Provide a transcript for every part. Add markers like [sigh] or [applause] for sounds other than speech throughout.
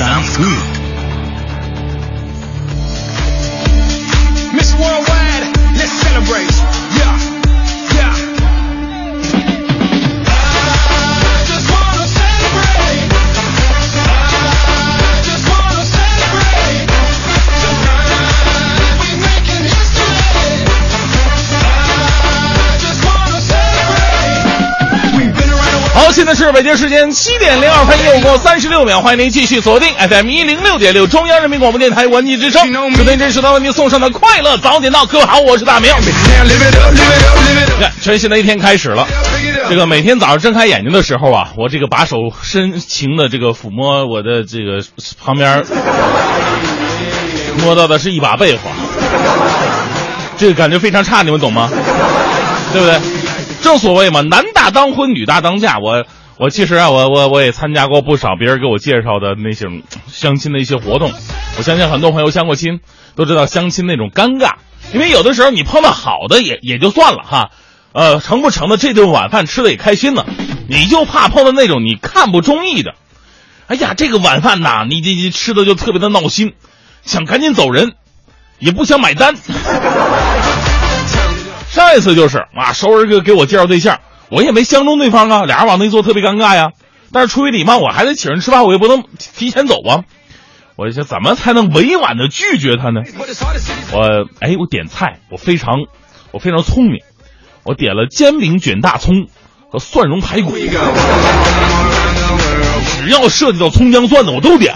Sounds good. Miss Worldwide, let's celebrate. Yeah. 好，现在是北京时间七点零二分又过三十六秒，欢迎您继续锁定 FM 一零六点六中央人民广播电台文艺之声。昨天这时段为您送上的快乐早点到，各位好，我是大明。看，全新的一天开始了。这个每天早上睁开眼睛的时候啊，我这个把手深情的这个抚摸我的这个旁边，摸到的是一把被子，这个感觉非常差，你们懂吗？对不对？正所谓嘛，男大当婚，女大当嫁。我我其实啊，我我我也参加过不少别人给我介绍的那种相亲的一些活动。我相信很多朋友相过亲，都知道相亲那种尴尬，因为有的时候你碰到好的也也就算了哈，呃，成不成的这顿晚饭吃的也开心了，你就怕碰到那种你看不中意的。哎呀，这个晚饭呐，你你你吃的就特别的闹心，想赶紧走人，也不想买单。上一次就是啊，熟人给给我介绍对象，我也没相中对方啊，俩人往那一坐特别尴尬呀。但是出于礼貌，我还得请人吃饭，我也不能提前走啊。我就想怎么才能委婉的拒绝他呢？我哎，我点菜，我非常我非常聪明，我点了煎饼卷大葱和蒜蓉排骨，只要涉及到葱姜蒜的我都点。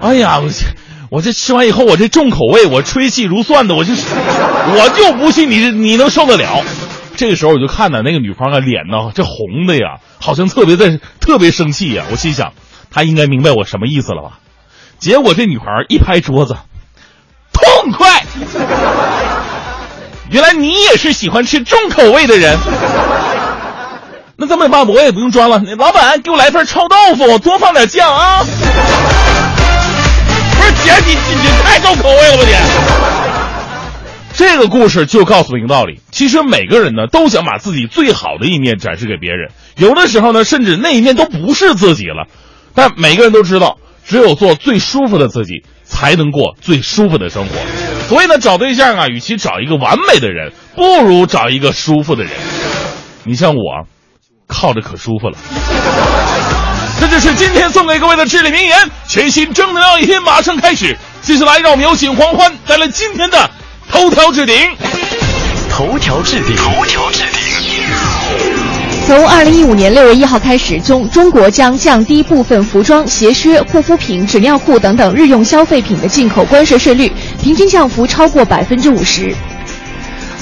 哎呀，我去我这吃完以后，我这重口味，我吹气如蒜的，我就我就不信你你能受得了。这个时候我就看到那个女方啊，脸呢这红的呀，好像特别的特别生气呀。我心想，她应该明白我什么意思了吧？结果这女孩一拍桌子，痛快！原来你也是喜欢吃重口味的人。那这么办？我也不用装了。老板，给我来份臭豆腐，多放点酱啊！不是姐，你你你太重口味了吧你！这个故事就告诉一个道理：其实每个人呢都想把自己最好的一面展示给别人，有的时候呢，甚至那一面都不是自己了。但每个人都知道，只有做最舒服的自己，才能过最舒服的生活。所以呢，找对象啊，与其找一个完美的人，不如找一个舒服的人。你像我，靠着可舒服了。这就是今天送给各位的至理名言，全新正能量一天马上开始。接下来，让我们有请黄欢带来今天的头条置顶。头条置顶，头条置顶。从二零一五年六月一号开始，中中国将降低部分服装、鞋靴、护肤品、纸尿裤等等日用消费品的进口关税税率，平均降幅超过百分之五十。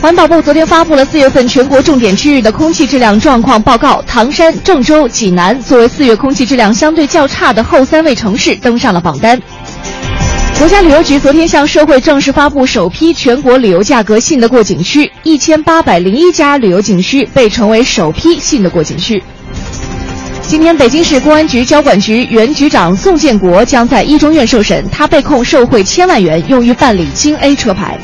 环保部昨天发布了四月份全国重点区域的空气质量状况报告，唐山、郑州、济南作为四月空气质量相对较差的后三位城市登上了榜单。国家旅游局昨天向社会正式发布首批全国旅游价格信得过景区，一千八百零一家旅游景区被称为首批信得过景区。今天，北京市公安局交管局原局长宋建国将在一中院受审，他被控受贿千万元，用于办理京 A 车牌。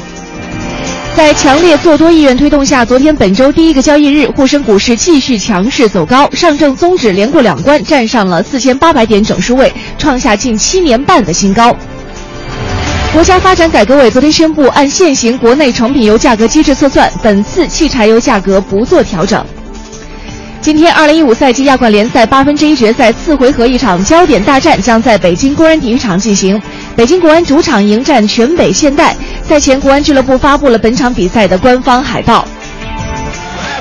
在强烈做多意愿推动下，昨天本周第一个交易日，沪深股市继续强势走高，上证综指连过两关，站上了四千八百点整数位，创下近七年半的新高。国家发展改革委昨天宣布，按现行国内成品油价格机制测算，本次汽柴油价格不做调整。今天，二零一五赛季亚冠联赛八分之一决赛次回合一场焦点大战将在北京国安体育场进行。北京国安主场迎战全北现代。赛前，国安俱乐部发布了本场比赛的官方海报。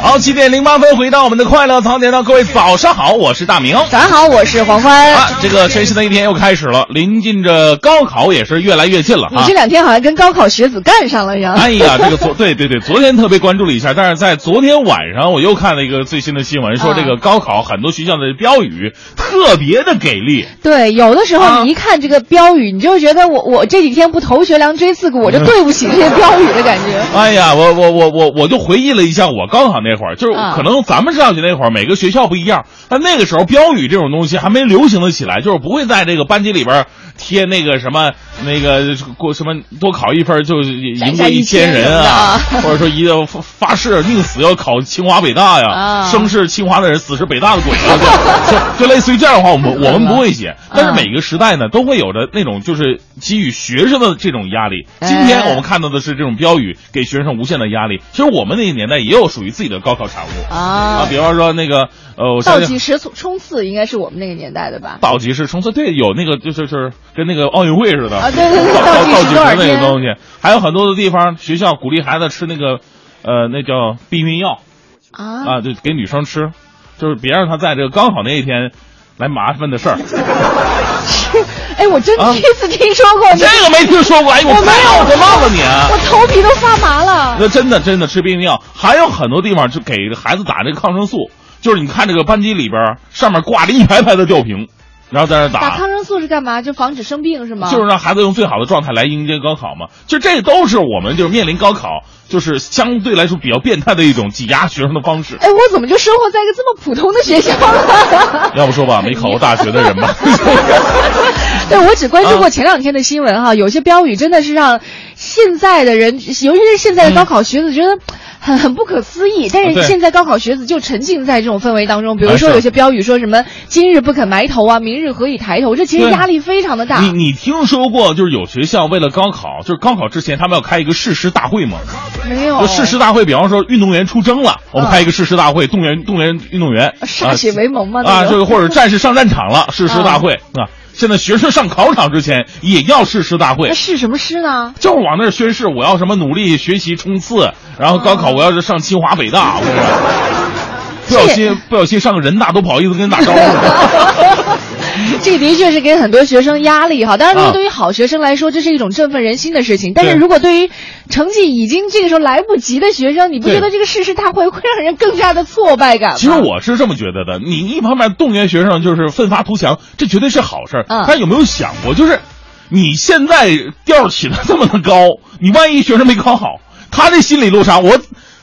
好，七点零八分，回到我们的快乐槽点到各位早上好，我是大明。早上好，我是黄欢。啊，这个全新的一天又开始了，临近着高考也是越来越近了啊你这。两天好像跟高考学子干上了一样。哎呀，这个昨 [laughs] 对对对，昨天特别关注了一下，但是在昨天晚上我又看了一个最新的新闻，说这个高考很多学校的标语特别的给力。对，有的时啊候你一看这个标语，你就觉得我我这几天不头悬梁锥刺股，我就对不起这些标语的感觉。哎呀，我我我我我就回忆了一下我高考那会儿，就是啊可能咱们上学那会儿，每个学校不一样，但那个时候标语这种东西还没流行的起来，就是不会在这个班级里边贴那个什么那个过什么多考一分就赢过一千人啊，或者说一个发发誓宁死要考清华北大呀，啊生是清华的人，死是北大的鬼啊，就就类似于这样的话，我们我们不会写，[laughs] 但是每个时代呢都会有着那种就是给予学生的这种压力。今天我们看到的是这种标语给学生无限的压力。其实我们那个年代也有属于自己的高考产物。啊。比方说那个呃，倒计时冲刺应该是我们那个年代的吧？倒计时冲刺，对，有那个就是就是跟那个奥运会似的。啊对对对倒倒计时那个东西，还有很多的地方学校鼓励孩子吃那个呃那叫避孕药。啊，啊，就给女生吃，就是别让她在这个高考那一天来麻烦的事儿。[laughs] 哎，我真啊第一次听说过这个没听说过，哎呦，我没有太奥特曼了你啊！我头皮都发麻了。那真的真的吃避孕药，还有很多地方就给孩子打这个抗生素，就是你看这个班级里边上面挂着一排排的吊瓶，然后在那打打抗生素是干嘛？就防止生病是吗？就是让孩子用最好的状态来迎接高考嘛。就这都是我们就是面临高考，就是相对来说比较变态的一种挤压学生的方式。哎，我怎么就生活在一个这么普通的学校呢？[laughs] 要不说吧，没考过大学的人吧。[laughs] 对，我只关注啊过前两天的新闻哈，有些标语真的是让现在的人，尤其是现在的高考学子觉得。很很不可思议，但是现在高考学子就沉浸在这种氛围当中。比如说有些标语说什么“今日不肯埋头啊，明日何以抬头”，这其实压力非常的大。你你听说过就是有学校为了高考，就是高考之前他们要开一个誓师大会吗？没有誓师大会，比方说运动员出征了，我们开一个誓师大会，动员动员运动员，[laughs] 歃血为盟吗？啊，这个或者战士上战场了，誓师大会啊。现在学生上考场之前也要誓师大会那，誓什么师呢？就是往那儿宣誓，我要什么努力学习冲刺，然后高考我要是上清华北大，我跟你说，不小心不小心上个人大都不好意思跟人打招呼。[laughs] [laughs] 这的确是给很多学生压力哈。当然，对于好学生来说，这是一种振奋人心的事情。但是如果对于成绩已经这个时候来不及的学生，你不觉得这个誓师大会会让人更加的挫败感吗？其实我是这么觉得的，你一方面动员学生就是奋发图强，这绝对是好事儿。嗯但有没有想过，就是你现在调起的这么的高，你万一学生没考好，他这心理落差，我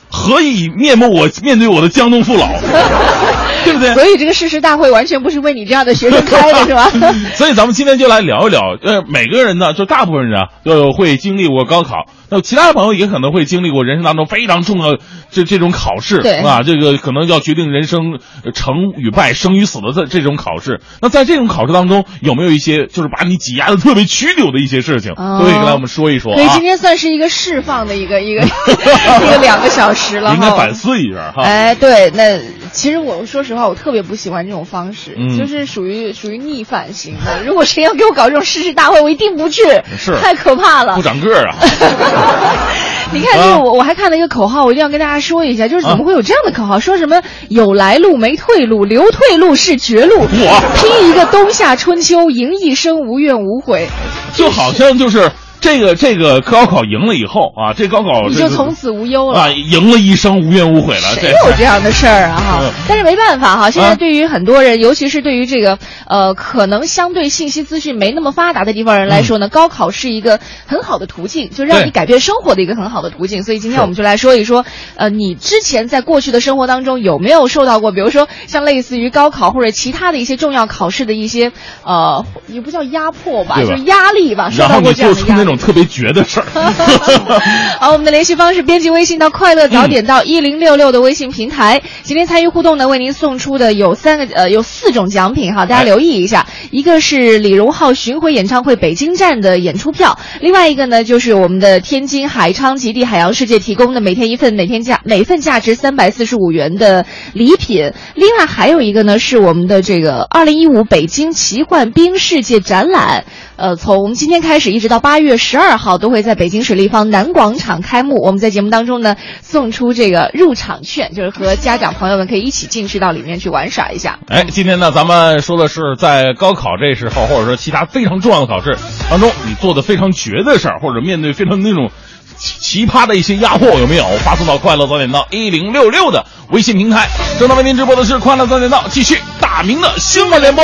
何以面目我面对我的江东父老，[laughs] 对不对？[laughs] 所以这个誓师大会完全不是为你这样的学生开的，是吧？[laughs] 所以咱们今天就来聊一聊，呃，每个人呢，就大部分人啊，都会经历过高考，那其他的朋友也可能会经历过人生当中非常重要这这种考试，对啊，这个可能要决定人生呃成与败、生与死的这这种考试。那在这种考试当中，有没有一些就是把你挤压的特别曲扭的一些事情，哦都可以跟来我们说一说啊所以今？天算是一个释放的一个一个 [laughs] 一个两个小时了哈。应该反思一下哈。哎，对，那其实我说实话，我特别不喜欢这种方式，嗯就是属于属于逆反型的。如果谁要给我搞这种誓师大会，我一定不去，是太可怕了不。长个儿啊！[laughs] [laughs] 你看，这啊个我我还看了一个口号，我一定要跟大家说一下，就是怎么啊会有这样的口号？说什么有来路没退路，留退路是绝路，我拼一个冬夏春秋，赢一生无怨无悔。就好像就是这个这个高考赢了以后啊，这高考你就从此无忧了。啊，赢了一生无怨无悔了。这谁有这样的事儿啊哈嗯？但是没办法哈，现在啊对于很多人，尤其是对于这个呃可能相对信息资讯没那么发达的地方人来说呢，高考是一个很好的途径，就让你改变生活的一个很好的途径。所以今天我们就来说一说，呃，你之前在过去的生活当中有没有受到过，比如说像类似于高考或者其他的一些重要考试的一些呃，也不叫压迫吧，吧就是压力吧，受到过这样的压力。特别绝的事儿。[laughs] 好，我们的联系方式：编辑微信到“快乐早点到一零六六”的微信平台。今天参与互动呢，为您送出的有三个呃有四种奖品哈，大家留意一下。一个是李荣浩巡回演唱会北京站的演出票，另外一个呢就是我们的天津海昌极地海洋世界提供的每天一份每天价每份价值三百四十五元的礼品。另外还有一个呢是我们的这个二零一五北京奇幻冰世界展览。呃，从今天开始一直到八月十二号，都会在北京水立方南广场开幕。我们在节目当中呢，送出这个入场券，就是和家长朋友们可以一起进去到里面去玩耍一下。哎，今天呢，咱们说的是在高考这时候，或者说其他非常重要的考试当中，你做的非常绝的事儿，或者面对非常那种奇奇葩的一些压迫，有没有？发送到快乐早点到一零六六的微信平台。正在为您直播的是快乐早点到，继续大明的新闻联播。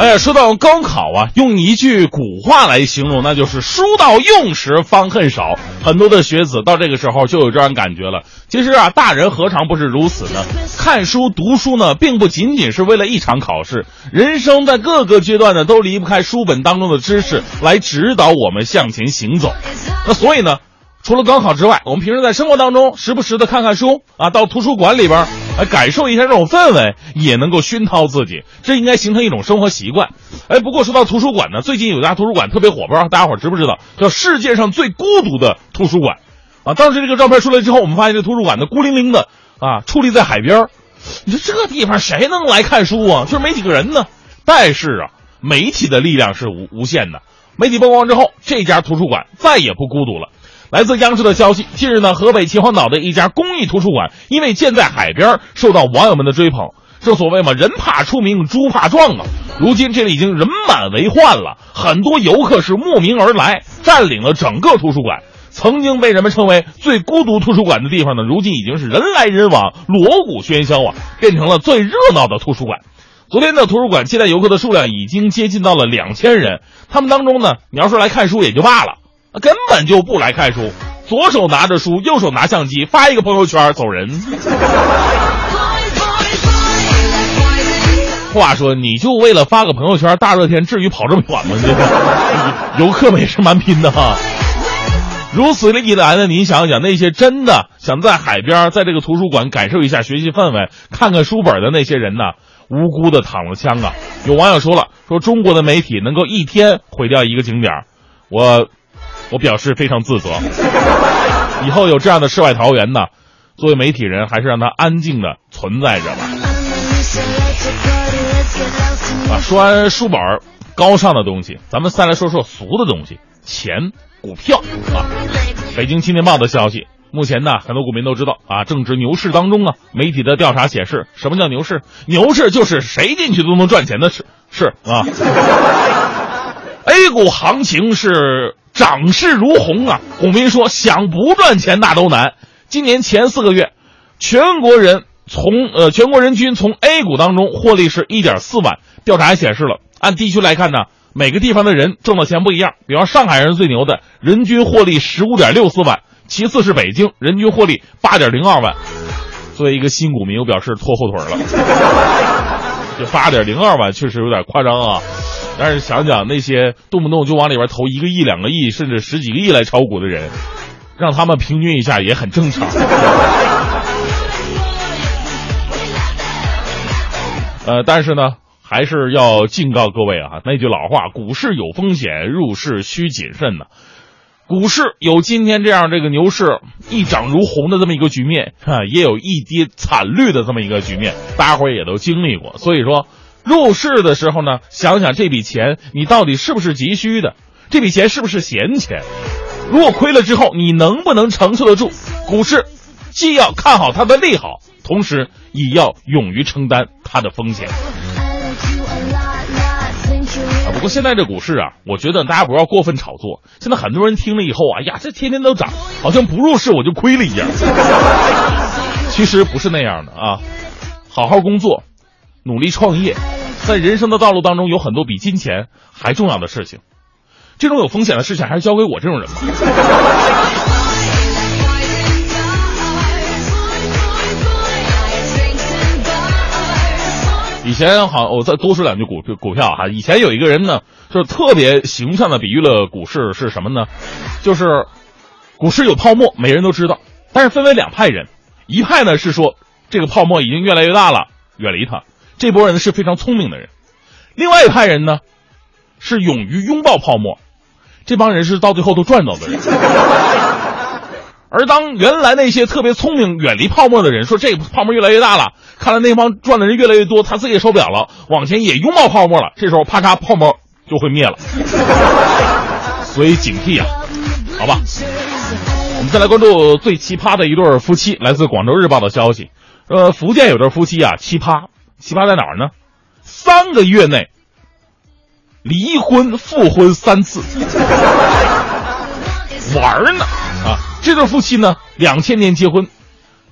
哎呀，说到高考啊，用一句古话来形容，那就是“书到用时方恨少”。很多的学子到这个时候就有这样感觉了。其实啊，大人何尝不是如此呢？看书读书呢，并不仅仅是为了一场考试，人生在各个阶段呢，都离不开书本当中的知识来指导我们向前行走。那所以呢，除了高考之外，我们平时在生活当中时不时的看看书啊，到图书馆里边来感受一下这种氛围，也能够熏陶自己，这应该形成一种生活习惯。哎，不过说到图书馆呢，最近有家图书馆特别火，不知道大家伙知不知道，叫世界上最孤独的图书馆啊。当时这个照片出来之后，我们发现这图书馆呢孤零零的啊，矗立在海边你说这地方谁能来看书啊？就是没几个人呢。但是啊，媒体的力量是无无限的。媒体曝光之后，这家图书馆再也不孤独了。来自央视的消息，近日呢，河北秦皇岛的一家公益图书馆，因为建在海边，受到网友们的追捧。正所谓嘛，人怕出名，猪怕壮啊。如今这里已经人满为患了，很多游客是慕名而来，占领了整个图书馆。曾经被人们称为最孤独图书馆的地方呢，如今已经是人来人往，锣鼓喧嚣啊，变成了最热闹的图书馆。昨天的图书馆接待游客的数量已经接近到了两千人，他们当中呢，你要说来看书也就罢了，根本就不来看书，左手拿着书，右手拿相机，发一个朋友圈走人。话说，你就为了发个朋友圈，大热天至于跑这么远吗？[laughs] 游客们也是蛮拼的哈。如此一来呢，你想想，那些真的想在海边，在这个图书馆感受一下学习氛围、看看书本的那些人呢，无辜的躺了枪啊！有网友说了，说中国的媒体能够一天毁掉一个景点，我我表示非常自责。以后有这样的世外桃源呢，作为媒体人，还是让他安静的存在着吧。啊，说完书本高尚的东西，咱们再来说说俗的东西，钱、股票啊。北京青年报的消息，目前呢，很多股民都知道啊，正值牛市当中啊。媒体的调查显示，什么叫牛市？牛市就是谁进去都能赚钱的事，是啊。[laughs] A 股行情是涨势如虹啊，股民说想不赚钱那都难。今年前四个月，全国人从呃全国人均从 A 股当中获利是一点四万。调查也显示了，按地区来看呢，每个地方的人挣的钱不一样。比方上海人最牛的，人均获利十五点六四万；其次是北京，人均获利八点零二万。作为一个新股民，我表示拖后腿了。这八点零二万确实有点夸张啊。但是想想那些动不动就往里边投一个亿、两个亿，甚至十几个亿来炒股的人，让他们平均一下也很正常。呃，但是呢，还是要警告各位啊，那句老话，股市有风险，入市需谨慎呢。股市有今天这样这个牛市一涨如虹的这么一个局面哈，也有一跌惨绿的这么一个局面，大家伙也都经历过。所以说，入市的时候呢，想想这笔钱你到底是不是急需的，这笔钱是不是闲钱？如果亏了之后，你能不能承受得住？股市既要看好它的利好，同时也要勇于承担它的风险。不过现在这股市啊，我觉得大家不要过分炒作。现在很多人听了以后啊，呀，这天天都涨，好像不入市我就亏了一样。[laughs] 其实不是那样的啊，好好工作，努力创业，在人生的道路当中有很多比金钱还重要的事情。这种有风险的事情，还是交给我这种人吧。以前好，我再多说两句股股票哈。以前有一个人呢，就是特别形象的比喻了股市是什么呢？就是股市有泡沫，每人都知道，但是分为两派人，一派呢是说这个泡沫已经越来越大了，远离它，这波人是非常聪明的人；另外一派人呢是勇于拥抱泡沫，这帮人是到最后都赚到的人。而当原来那些特别聪明、远离泡沫的人说这泡沫越来越大了，看来那帮赚的人越来越多，他自己也受不了了，往前也拥抱泡沫了，这时候啪嚓，泡沫就会灭了。所以警惕啊，好吧。我们再来关注最奇葩的一对夫妻，来自广州日报的消息。呃，福建有对夫妻啊，奇葩，奇葩在哪儿呢？三个月内离婚复婚三次，[laughs] 玩呢啊！这对夫妻呢，两千年结婚，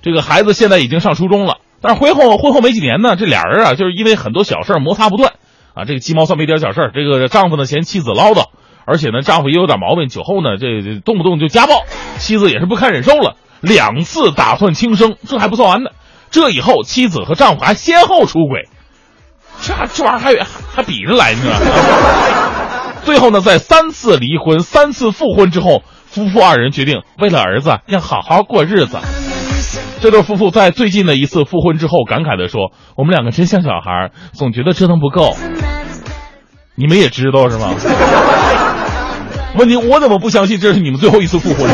这个孩子现在已经上初中了。但是婚后婚后没几年呢，这俩人啊，就是因为很多小事摩擦不断啊。这个鸡毛蒜皮点小事这个丈夫呢嫌妻子唠叨，而且呢丈夫也有点毛病，酒后呢这这动不动就家暴，妻子也是不堪忍受了，两次打算轻生，这还不算完呢。这以后妻子和丈夫还先后出轨，这这玩意儿还还比着来呢。[laughs] 最后呢，在三次离婚、三次复婚之后。夫妇二人决定，为了儿子要好好过日子。这对夫妇在最近的一次复婚之后，感慨地说：“我们两个真像小孩，总觉得折腾不够。”你们也知道是吗？问题我怎么不相信这是你们最后一次复婚呢？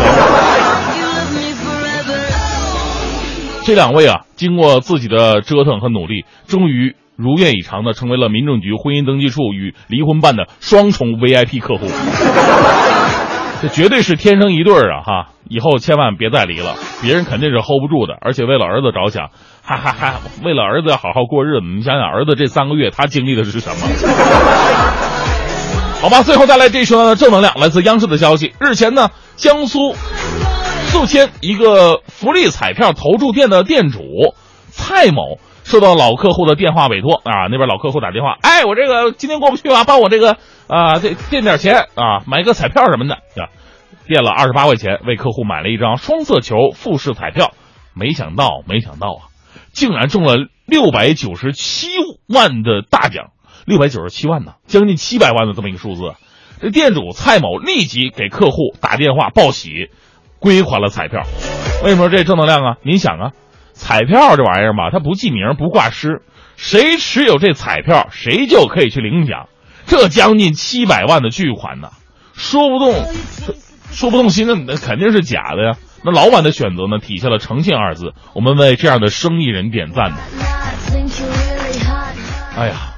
这两位啊，经过自己的折腾和努力，终于如愿以偿的成为了民政局婚姻登记处与离婚办的双重 VIP 客户。这绝对是天生一对儿啊！哈，以后千万别再离了，别人肯定是 hold 不住的。而且为了儿子着想，还还还为了儿子要好好过日子。你想想，儿子这三个月他经历的是什么？[laughs] 好吧，最后再来这说正能量，来自央视的消息。日前呢，江苏宿迁一个福利彩票投注店的店主蔡某。收到老客户的电话委托啊，那边老客户打电话，哎，我这个今天过不去啊，帮我这个啊，这垫点钱啊，买个彩票什么的啊，垫了二十八块钱为客户买了一张双色球复式彩票，没想到，没想到啊，竟然中了六百九十七万的大奖，六百九十七万呢，将近七百万的这么一个数字，这店主蔡某立即给客户打电话报喜，归还了彩票。为什么这正能量啊？您想啊。彩票这玩意儿嘛，它不记名不挂失，谁持有这彩票，谁就可以去领奖。这将近七百万的巨款呢，说不动，说不动心的那肯定是假的呀。那老板的选择呢，体现了诚信二字，我们为这样的生意人点赞呢。哎呀，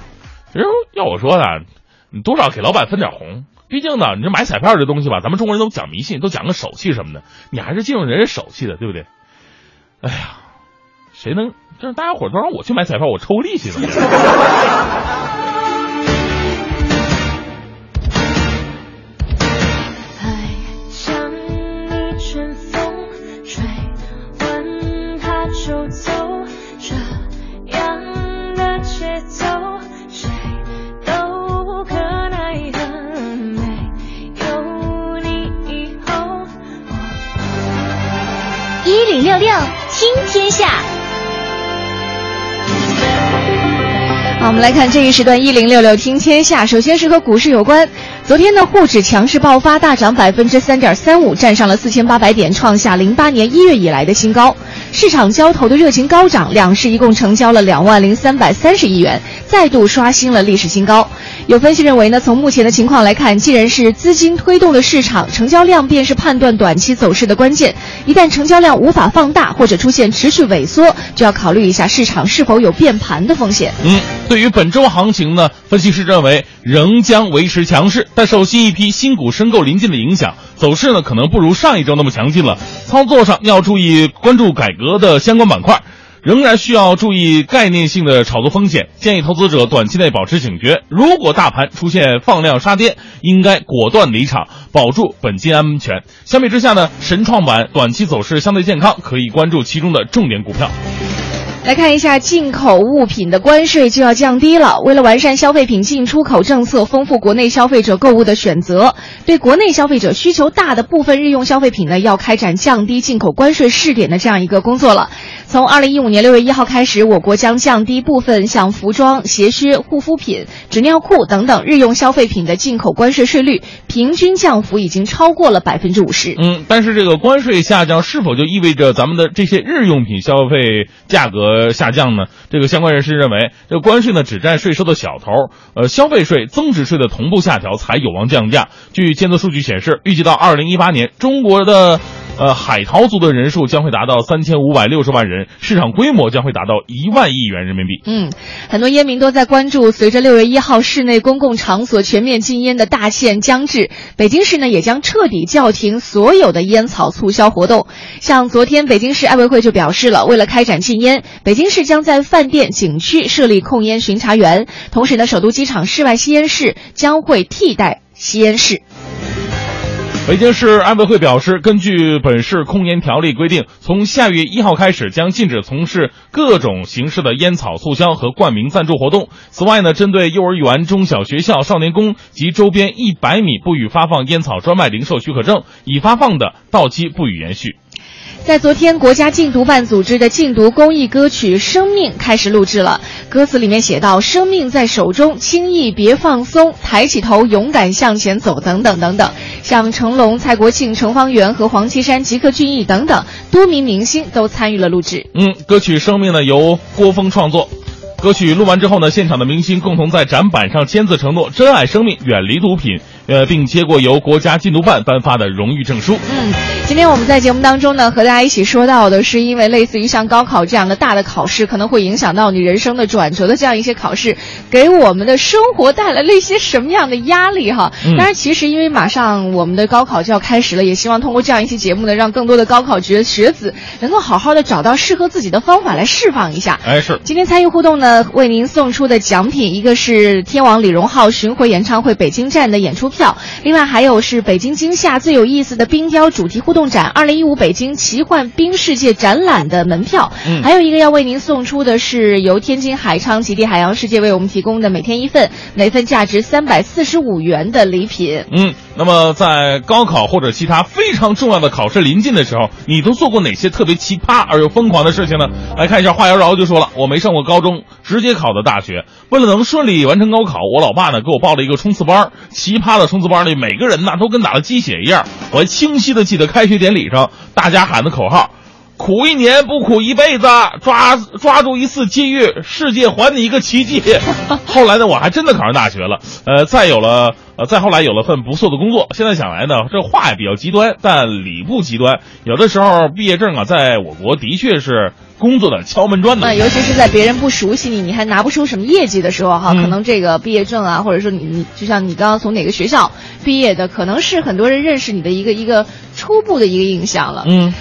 其实要我说呢，你多少给老板分点红，毕竟呢，你这买彩票这东西吧，咱们中国人都讲迷信，都讲个手气什么的，你还是敬重人家手气的，对不对？哎呀。谁能？就是大家伙都让我去买彩票，我抽利息怎我们来看这一时段一零六六听天下。首先是和股市有关。昨天的，沪指强势爆发，大涨百分之三点三五，站上了四千八百点，创下零八年一月以来的新高。市场交投的热情高涨，两市一共成交了两万零三百三十亿元，再度刷新了历史新高。有分析认为呢，从目前的情况来看，既然是资金推动的市场，成交量便是判断短期走势的关键。一旦成交量无法放大或者出现持续萎缩，就要考虑一下市场是否有变盘的风险。嗯，对于本周行情呢，分析师认为仍将维持强势，但受新一批新股申购临近的影响，走势呢可能不如上一周那么强劲了。操作上要注意关注改革的相关板块。仍然需要注意概念性的炒作风险，建议投资者短期内保持警觉。如果大盘出现放量杀跌，应该果断离场，保住本金安全。相比之下呢，神创板短期走势相对健康，可以关注其中的重点股票。来看一下进口物品的关税就要降低了。为了完善消费品进出口政策，丰富国内消费者购物的选择，对国内消费者需求大的部分日用消费品呢，要开展降低进口关税试点的这样一个工作了。从二零一五年六月一号开始，我国将降低部分像服装、鞋靴、护肤品、纸尿裤等等日用消费品的进口关税税率，平均降幅已经超过了百分之五十。嗯，但是这个关税下降是否就意味着咱们的这些日用品消费价格下降呢？这个相关人士认为，这个关税呢只占税收的小头，呃，消费税、增值税的同步下调才有望降价。据监测数据显示，预计到二零一八年，中国的呃海淘族的人数将会达到三千五百六十万人，市场规模将会达到一万亿元人民币。嗯，很多烟民都在关注，随着六月一号室内公共场所全面禁烟的大限将至，北京市呢也将彻底叫停所有的烟草促销活动。像昨天北京市爱卫会就表示了，为了开展禁烟，北京市将在饭店、景区设立控烟巡查员，同时呢，首都机场室外吸烟室将会替代吸烟室。北京市安委会表示，根据本市控烟条例规定，从下月一号开始将禁止从事各种形式的烟草促销和冠名赞助活动。此外呢，针对幼儿园、中小学校、少年宫及周边一百米不予发放烟草专卖零售许可证，已发放的到期不予延续。在昨天，国家禁毒办组织的禁毒公益歌曲《生命》开始录制了。歌词里面写到：“生命在手中，轻易别放松，抬起头，勇敢向前走。”等等等等。像成龙、蔡国庆、程方圆和黄绮珊、吉克隽逸等等多名明星都参与了录制。嗯，歌曲《生命》呢由郭峰创作。歌曲录完之后呢，现场的明星共同在展板上签字承诺珍爱生命，远离毒品。呃，并接过由国家禁毒办颁发的荣誉证书。嗯，今天我们在节目当中呢，和大家一起说到的是，因为类似于像高考这样的大的考试，可能会影响到你人生的转折的这样一些考试，给我们的生活带来了一些什么样的压力哈？嗯当然，其实因为马上我们的高考就要开始了，也希望通过这样一期节目呢，让更多的高考学学子能够好好的找到适合自己的方法来释放一下。哎，是今天参与互动呢，为您送出的奖品，一个是天王李荣浩巡回演唱会北京站的演出票，另外还有是北京今夏最有意思的冰雕主题互动展二零一五北京奇幻冰世界展览的门票，嗯还有一个要为您送出的是由天津海昌极地海洋世界为我们提供的每天一份，每份价值三百四十五元的礼品。嗯，那么在高考或者其他非常重要的考试临近的时候，你都做过哪些特别奇葩而又疯狂的事情呢？来看一下，话妖娆就说了，我没上过高中，直接考的大学。为了能顺利完成高考，我老爸呢给我报了一个冲刺班儿。奇葩的冲刺班里，每个人呐都跟打了鸡血一样。我还清晰的记得开学典礼上大家喊的口号。苦一年不苦一辈子，抓抓住一次机遇，世界还你一个奇迹。[laughs] 后来呢，我还真的考上大学了，呃，再有了，呃，再后来有了份不错的工作。现在想来呢，这话也比较极端，但理不极端。有的时候毕业证啊，在我国的确是工作的敲门砖呢那。尤其是在别人不熟悉你，你还拿不出什么业绩的时候，哈，嗯可能这个毕业证啊，或者说你你就像你刚刚从哪个学校毕业的，可能是很多人认识你的一个一个初步的一个印象了。嗯，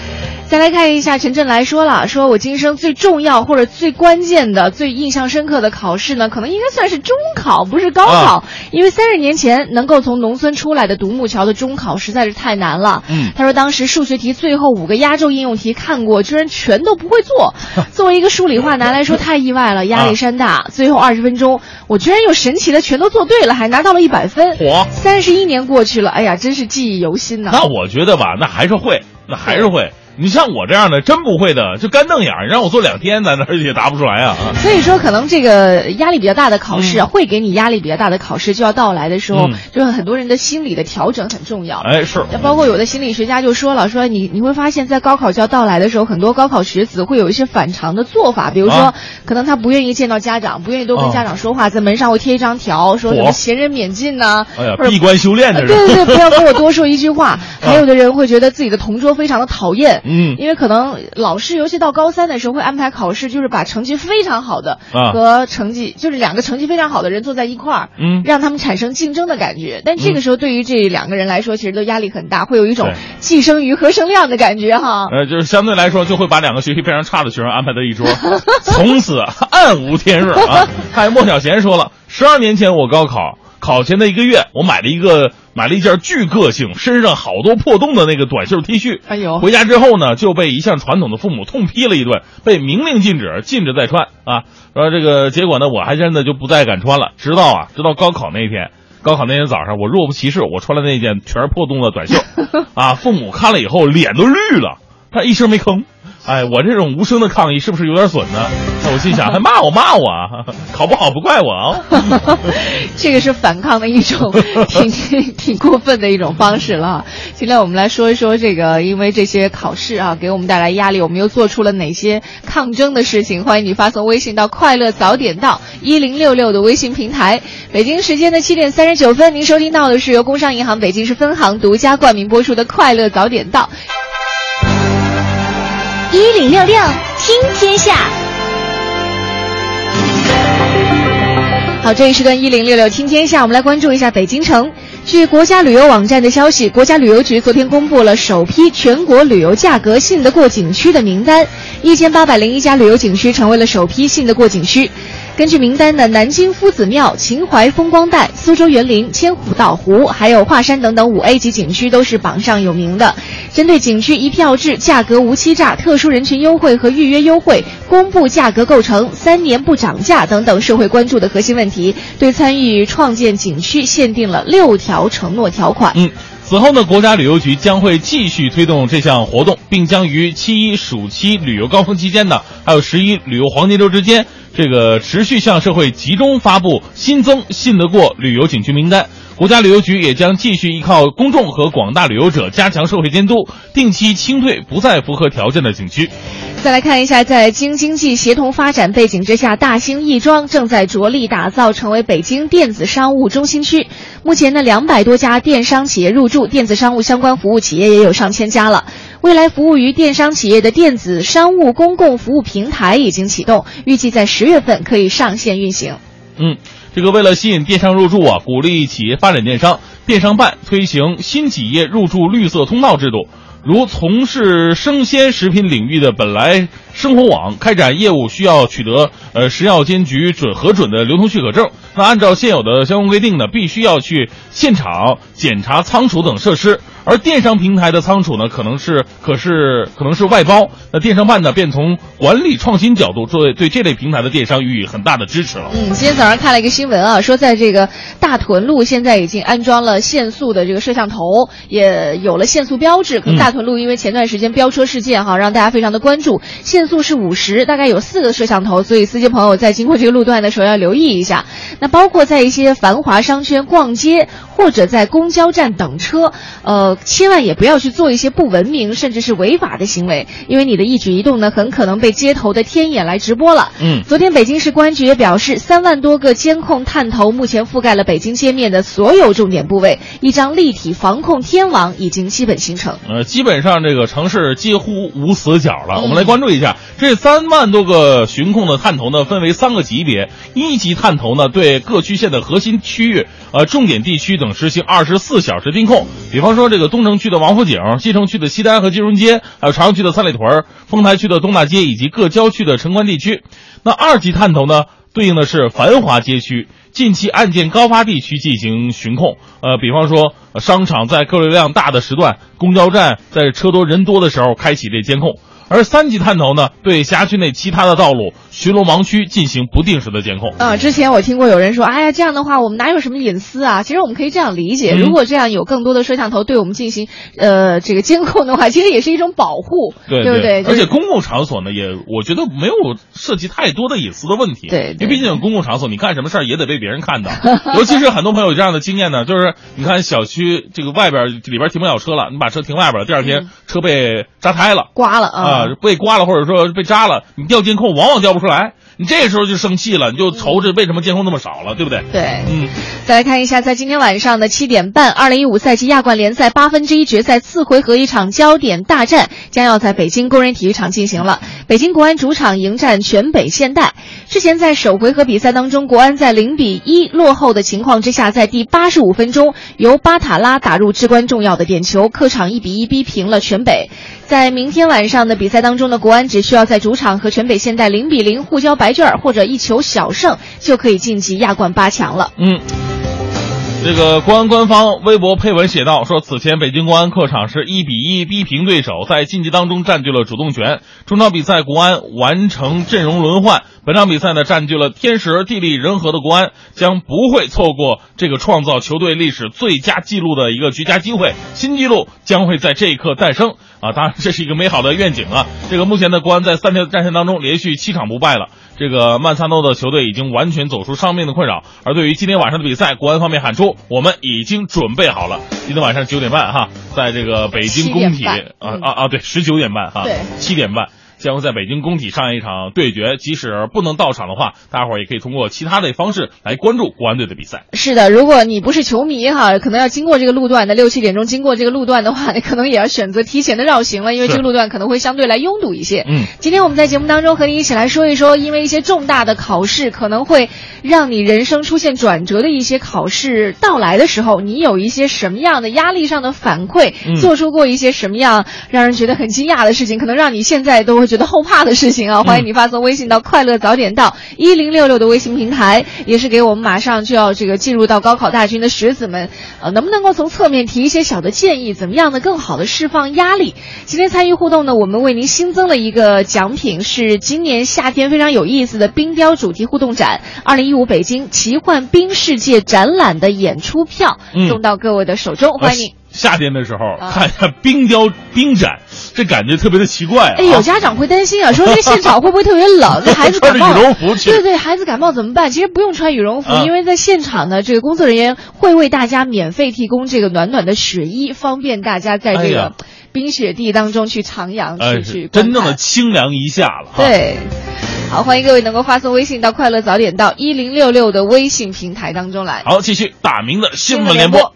再来看一下，陈震来说了，说我今生最重要或者最关键的、最印象深刻的考试呢，可能应该算是中考，不是高考，啊因为三十年前能够从农村出来的独木桥的中考实在是太难了。嗯他说当时数学题最后五个压轴应用题看过，居然全都不会做。[laughs] 作为一个数理化男来说，太意外了，压力山大。最后二十分钟，我居然又神奇的全都做对了，还拿到了一百分。嚯三十一年过去了，哎呀，真是记忆犹新呐、那我觉得吧，那还是会，那还是会。你像我这样的真不会的，就干瞪眼儿，你让我做两天，在那儿也答不出来啊。所以说，可能这个压力比较大的考试啊，会给你压力比较大的考试就要到来的时候，嗯就是很多人的心理的调整很重要。哎，是，包括有的心理学家就说了，说你你会发现在高考就要到来的时候，很多高考学子会有一些反常的做法，比如说，啊可能他不愿意见到家长，不愿意多跟啊家长说话，在门上会贴一张条，说什么闲人免进呐、哎呀，闭关修炼这是。对对对，不要跟我多说一句话。[laughs] 还有的人会觉得自己的同桌非常的讨厌，嗯因为可能老师，尤其到高三的时候会安排考试，就是把成绩非常好的啊和成绩就是两个成绩非常好的人坐在一块儿，嗯让他们产生竞争的感觉。但这个时候对于这两个人来说，其实都压力很大，会有一种对既生瑜何生亮的感觉哈。呃，就是相对来说，就会把两个学习非常差的学生安排在一桌，从此暗无天日啊。[laughs] 还有莫小贤说了，十二年前我高考考前的一个月，我买了一个买了一件巨个性、身上好多破洞的那个短袖 T 恤。哎呦回家之后呢，就被一向传统的父母痛批了一顿，被明令禁止，禁止再穿啊。说这个结果呢，我还真的就不再敢穿了。直到啊，直到高考那一天。高考那天早上，我若不其事，我穿了那件全是破洞的短袖，[laughs] 啊，父母看了以后脸都绿了，他一声没吭。哎，我这种无声的抗议是不是有点损呢？心想，还骂我骂我啊，考不好不怪我啊。[laughs] 这个是反抗的一种挺挺过分的一种方式了。今天我们来说一说这个，因为这些考试啊给我们带来压力，我们又做出了哪些抗争的事情？欢迎你发送微信到“快乐早点到”一零六六的微信平台。北京时间的七点三十九分，您收听到的是由工商银行北京市分行独家冠名播出的《快乐早点到》。一零六六听天下。好，这一时段一零六六听天下，我们来关注一下北京城。据国家旅游网站的消息，国家旅游局昨天公布了首批全国旅游价格信得过景区的名单，一千八百零一家旅游景区成为了首批信得过景区。根据名单呢，南京夫子庙、秦淮风光带、苏州园林、千古岛湖，还有华山等等五 A 级景区都是榜上有名的。针对景区一票制、价格无欺诈、特殊人群优惠和预约优惠、公布价格构成、三年不涨价等等社会关注的核心问题，对参与创建景区限定了六条承诺条款。嗯。此后呢，国家旅游局将会继续推动这项活动，并将于七一暑期旅游高峰期间呢，还有十一旅游黄金周之间，这个持续向社会集中发布新增信得过旅游景区名单。国家旅游局也将继续依靠公众和广大旅游者加强社会监督，定期清退不再符合条件的景区。再来看一下，在京津冀协同发展背景之下，大兴亦庄正在着力打造成为北京电子商务中心区。目前呢，两百多家电商企业入驻，电子商务相关服务企业也有上千家了。未来服务于电商企业的电子商务公共服务平台已经启动，预计在十月份可以上线运行。嗯，这个为了吸引电商入驻啊，鼓励企业发展电商，电商办推行新企业入驻绿色通道制度。如从事生鲜食品领域的本来生活网开展业务需要取得呃食药监局准核准的流通许可证，那按照现有的相关规定呢，必须要去现场检查仓储等设施。而电商平台的仓储呢，可能是可是可能是外包，那电商办呢便从管理创新角度，作为对这类平台的电商予以很大的支持了。嗯，今天早上看了一个新闻啊，说在这个大屯路现在已经安装了限速的这个摄像头，也有了限速标志。可能大屯路因为前段时间飙车事件哈，让大家非常的关注。限速是五十，大概有四个摄像头，所以司机朋友在经过这个路段的时候要留意一下。那包括在一些繁华商圈逛街，或者在公交站等车，呃。千万也不要去做一些不文明甚至是违法的行为，因为你的一举一动呢，很可能被街头的天眼来直播了。嗯，昨天北京市公安局也表示，三万多个监控探头目前覆盖了北京街面的所有重点部位，一张立体防控天网已经基本形成。呃，基本上这个城市几乎无死角了。我们来关注一下这三万多个巡控的探头呢，分为三个级别。一级探头呢，对各区县的核心区域、呃重点地区等实行二十四小时盯控，比方说这个。东城区的王府井、西城区的西单和金融街，还有朝阳区的三里屯、丰台区的东大街以及各郊区的城关地区。那二级探头呢，对应的是繁华街区、近期案件高发地区进行巡控。呃，比方说商场在客流量大的时段，公交站在车多人多的时候开启这监控。而三级探头呢，对辖区内其他的道路、巡逻盲区进行不定时的监控。啊，之前我听过有人说，哎呀，这样的话我们哪有什么隐私啊？其实我们可以这样理解，如果这样有更多的摄像头对我们进行呃这个监控的话，其实也是一种保护，对不对？而且公共场所呢，也我觉得没有涉及太多的隐私的问题。对，因为毕竟公共场所，你干什么事儿也得被别人看到。[laughs] 尤其是很多朋友有这样的经验呢，就是你看小区这个外边里边停不了车了，你把车停外边了，第二天车被扎胎了，刮了啊。啊，被刮了或者说被扎了，你调监控往往调不出来，你这时候就生气了，你就愁着为什么监控那么少了，对不对？对，嗯，再来看一下，在今天晚上的七点半，二零一五赛季亚冠联赛八分之一决赛次回合一场焦点大战将要在北京工人体育场进行了。北京国安主场迎战全北现代。之前在首回合比赛当中，国安在零比一落后的情况之下，在第八十五分钟由巴塔拉打入至关重要的点球，客场一比一逼平了全北。在明天晚上的比赛当中呢，国安只需要在主场和全北现代零比零互交白卷或者一球小胜，就可以晋级亚冠八强了。嗯。这个国安官方微博配文写道：“说此前北京国安客场是一比一逼平对手，在晋级当中占据了主动权。中场比赛国安完成阵容轮换，本场比赛呢占据了天时地利人和的国安将不会错过这个创造球队历史最佳纪录的一个绝佳机会，新纪录将会在这一刻诞生啊！当然这是一个美好的愿景啊！这个目前的国安在三天的战线当中连续七场不败了。”这个曼萨诺的球队已经完全走出伤病的困扰，而对于今天晚上的比赛，国安方面喊出：“我们已经准备好了。”今天晚上九点半哈，在这个北京工体啊啊啊，对，十九点半哈，对，七点半。将会在北京工体上演一场对决，即使不能到场的话，大家伙儿也可以通过其他的方式来关注国安队的比赛。是的，如果你不是球迷哈，可能要经过这个路段的六七点钟经过这个路段的话，你可能也要选择提前的绕行了，因为这个路段可能会相对来拥堵一些。嗯，今天我们在节目当中和你一起来说一说，因为一些重大的考试可能会让你人生出现转折的一些考试到来的时候，你有一些什么样的压力上的反馈，做出过一些什么样让人觉得很惊讶的事情，可能让你现在都会觉得后怕的事。情啊，欢迎你发送微信到“快乐早点到”一零六六的微信平台，也是给我们马上就要这个进入到高考大军的学子们，呃，能不能够从侧面提一些小的建议，怎么样的更好的释放压力？今天参与互动呢，我们为您新增了一个奖品，是今年夏天非常有意思的冰雕主题互动展——二零一五北京奇幻冰世界展览的演出票，送到各位的手中，欢迎你。夏天的时候看一下冰雕冰展，这感觉特别的奇怪啊！哎，有家长会担心啊，说这个现场会不会特别冷？[laughs] 这孩子感冒，羽绒服去。对对，孩子感冒怎么办？其实不用穿羽绒服，因为在现场呢，这个工作人员会为大家免费提供这个暖暖的雪衣，方便大家在这个冰雪地当中去徜徉，去去真正的清凉一下了。对，好，欢迎各位能够发送微信到“快乐早点到”一零六六的微信平台当中来。好，继续大明的新闻联播。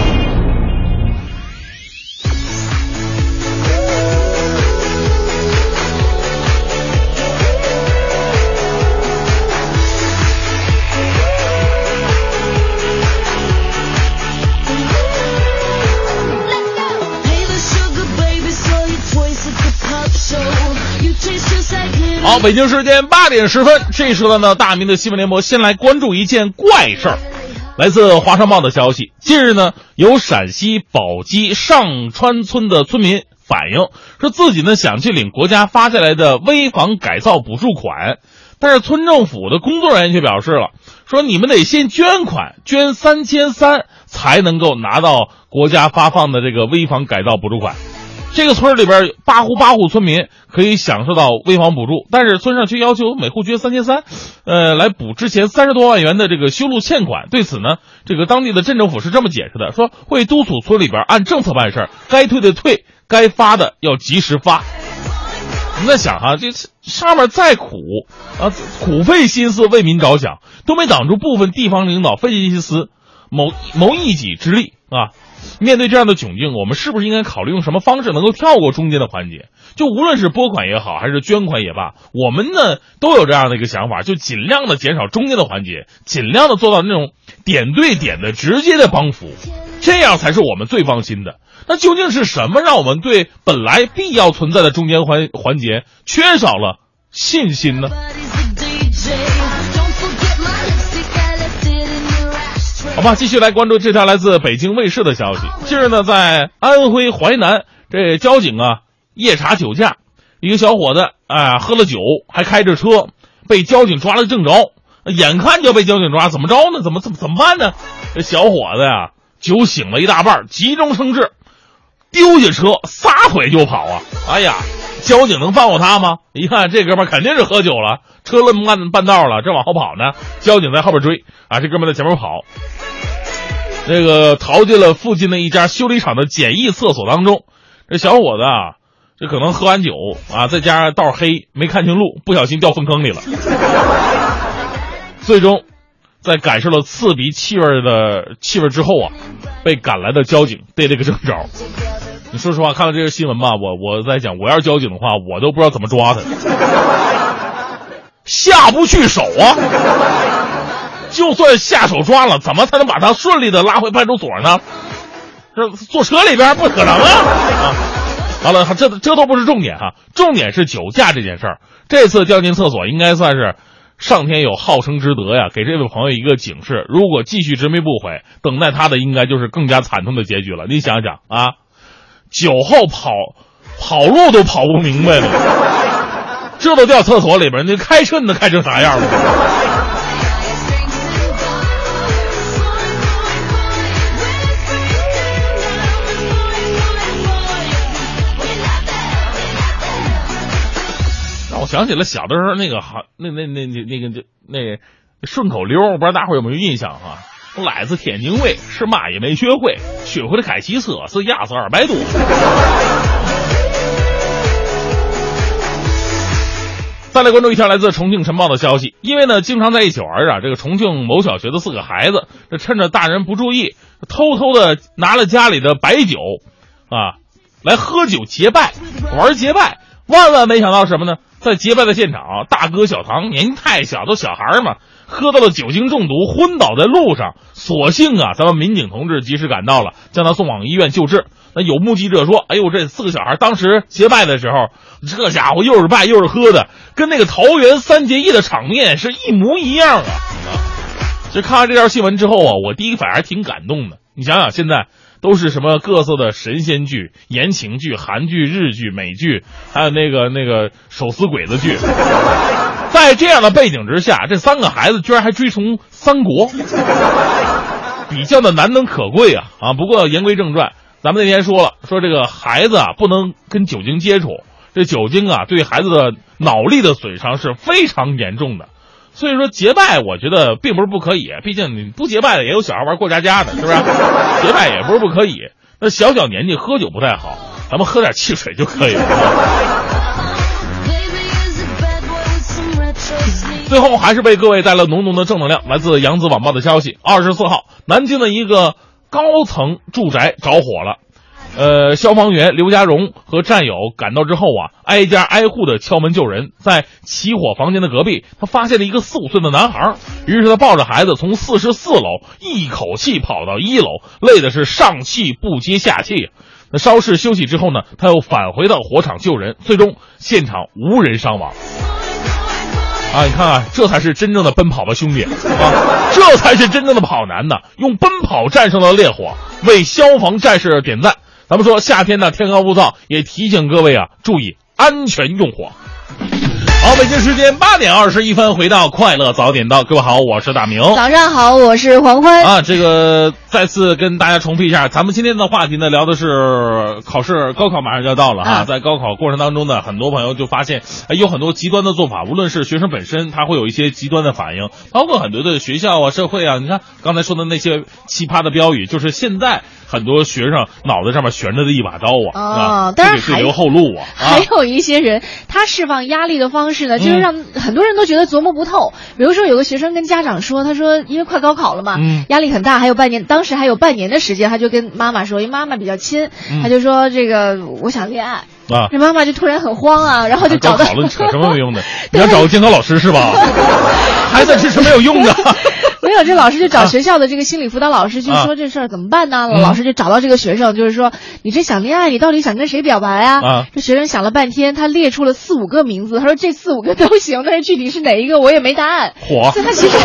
好，北京时间八点十分，这时候呢，大明的新闻联播先来关注一件怪事儿。来自华商报的消息，近日呢，有陕西宝鸡上川村的村民反映，说自己呢想去领国家发下来的危房改造补助款，但是村政府的工作人员却表示了，说你们得先捐款，捐三千三才能够拿到国家发放的这个危房改造补助款。这个村里边八户八户村民可以享受到危房补助，但是村上却要求每户捐三千三，呃，来补之前三十多万元的这个修路欠款。对此呢，这个当地的镇政府是这么解释的，说会督促村里边按政策办事，该退的退，该发的要及时发。你在想哈，这上面再苦啊，苦费心思为民着想，都没挡住部分地方领导费尽心思，谋谋一己之力啊。面对这样的窘境，我们是不是应该考虑用什么方式能够跳过中间的环节？就无论是拨款也好，还是捐款也罢，我们呢都有这样的一个想法，就尽量的减少中间的环节，尽量的做到那种点对点的直接的帮扶，这样才是我们最放心的。那究竟是什么让我们对本来必要存在的中间环环节缺少了信心呢？好吧，继续来关注这条来自北京卫视的消息。近日呢，在安徽淮南，这交警啊夜查酒驾，一个小伙子啊喝了酒还开着车，被交警抓了正着，眼看就要被交警抓，怎么着呢？怎么怎么怎么办呢？这小伙子呀酒醒了一大半，急中生智，丢下车撒腿就跑啊！哎呀，交警能放过他吗？一看这哥们肯定是喝酒了，车愣半半道了，正往后跑呢，交警在后边追啊，这哥们在前面跑。这个逃进了附近的一家修理厂的简易厕所当中，这小伙子啊，这可能喝完酒啊，再加上道黑，没看清路，不小心掉粪坑里了。最终，在感受了刺鼻气味的气味之后啊，被赶来的交警逮了个正着。你说实话，看了这个新闻吧，我我在想，我要是交警的话，我都不知道怎么抓他，[laughs] 下不去手啊。就算下手抓了，怎么才能把他顺利的拉回派出所呢？这坐车里边不可能啊！啊，完了，这这都不是重点哈，重点是酒驾这件事儿。这次掉进厕所应该算是上天有好生之德呀，给这位朋友一个警示。如果继续执迷不悔，等待他的应该就是更加惨痛的结局了。你想想啊，酒后跑跑路都跑不明白了，[laughs] 这都掉厕所里边，你开车你能开成啥样了？让我想起了小的时候那个好那那那那那个就那顺口溜，我不知道大伙有没有印象哈、来自天津卫，是嘛也没学会，学会了开汽车，是压死二百多。再来关注一条来自重庆晨报的消息，因为呢经常在一起玩啊，这个重庆某小学的四个孩子，这趁着大人不注意，偷偷的拿了家里的白酒，啊，来喝酒结拜，玩结拜。万万没想到什么呢？在结拜的现场，大哥小唐年纪太小，都小孩嘛，喝到了酒精中毒，昏倒在路上。所幸啊，咱们民警同志及时赶到了，将他送往医院救治。那有目击者说：“哎呦，这四个小孩当时结拜的时候，这家伙又是拜又是喝的，跟那个桃园三结义的场面是一模一样啊！”就看完这条新闻之后啊，我第一反应还挺感动的。你想想，现在都是什么各色的神仙剧、言情剧、韩剧、日剧、美剧，还有那个那个手撕鬼子剧。在这样的背景之下，这三个孩子居然还追从三国，[laughs] 比较的难能可贵啊啊！不过言归正传，咱们那天说了，说这个孩子啊不能跟酒精接触，这酒精啊对孩子的脑力的损伤是非常严重的。所以说结拜，我觉得并不是不可以，毕竟你不结拜的也有小孩玩过家家的，是不是？[laughs] 结拜也不是不可以。那小小年纪喝酒不太好，咱们喝点汽水就可以了。最后还是为各位带来浓浓的正能量。来自扬子晚报的消息，二十四号，南京的一个高层住宅着火了。呃，消防员刘家荣和战友赶到之后啊，挨家挨户的敲门救人。在起火房间的隔壁，他发现了一个四五岁的男孩，于是他抱着孩子从四十四楼一口气跑到一楼，累的是上气不接下气。那稍事休息之后呢，他又返回到火场救人，最终现场无人伤亡。啊，你看啊，这才是真正的奔跑吧兄弟啊！这才是真正的跑男呢，用奔跑战胜了烈火，为消防战士点赞。咱们说夏天呢天干物燥，也提醒各位啊注意安全用火。好，北京时间八点二十一分，回到快乐早点到，各位好，我是大明。早上好，我是黄欢。啊，这个再次跟大家重复一下，咱们今天的话题呢，聊的是考试，高考马上就要到了哈，啊在高考过程当中呢，很多朋友就发现，哎，有很多极端的做法，无论是学生本身，他会有一些极端的反应，包括很多的学校啊、社会啊，你看刚才说的那些奇葩的标语，就是现在很多学生脑袋上面悬着的一把刀啊，哦啊，当然还不给自留后路啊，啊还有一些人，他释放压力的方式呢，就是让很多人都觉得琢磨不透。比如说，有个学生跟家长说，他说因为快高考了嘛，嗯压力很大，还有半年，当时还有半年的时间，他就跟妈妈说，因为妈妈比较亲，嗯他就说这个我想恋爱。啊。这妈妈就突然很慌啊，然后就找到高考了，扯什么 [laughs] 没用的？你要找个监考老师是吧？孩子是是没有用的。[laughs] [laughs] [laughs] 没有，这老师就找啊学校的这个心理辅导老师，就啊说这事儿怎么办呢？嗯老师就找到这个学生，就是说你这想恋爱，你到底想跟谁表白啊？啊这学生想了半天，他列出了四五个名字，他说这四五个都行，但是具体是哪一个我也没答案。火所以他其实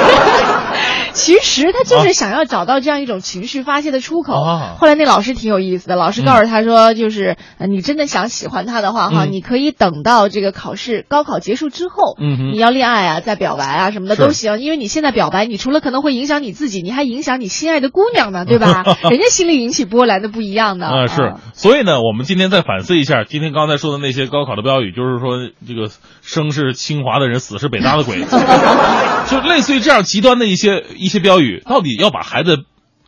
[laughs] 其实他就是想要找到这样一种情绪发泄的出口。啊。后来那老师挺有意思的，老师告诉他说，就是、呃你真的想喜欢他的话哈，嗯。你可以等到这个考试高考结束之后，嗯你要恋爱啊，再表白啊什么的都行，因为你现在表白，你除了可能会影响你自己，你还影响你心爱的姑娘呢，[laughs] 对吧？人家心里引起波澜的不一样的。[laughs] 啊，是。啊，所以呢，我们今天再反思一下，今天刚才说的那些高考的标语，就是说这个生是清华的人，死是北大的鬼，[laughs] 就类似于这样极端的一些一些标语，到底要把孩子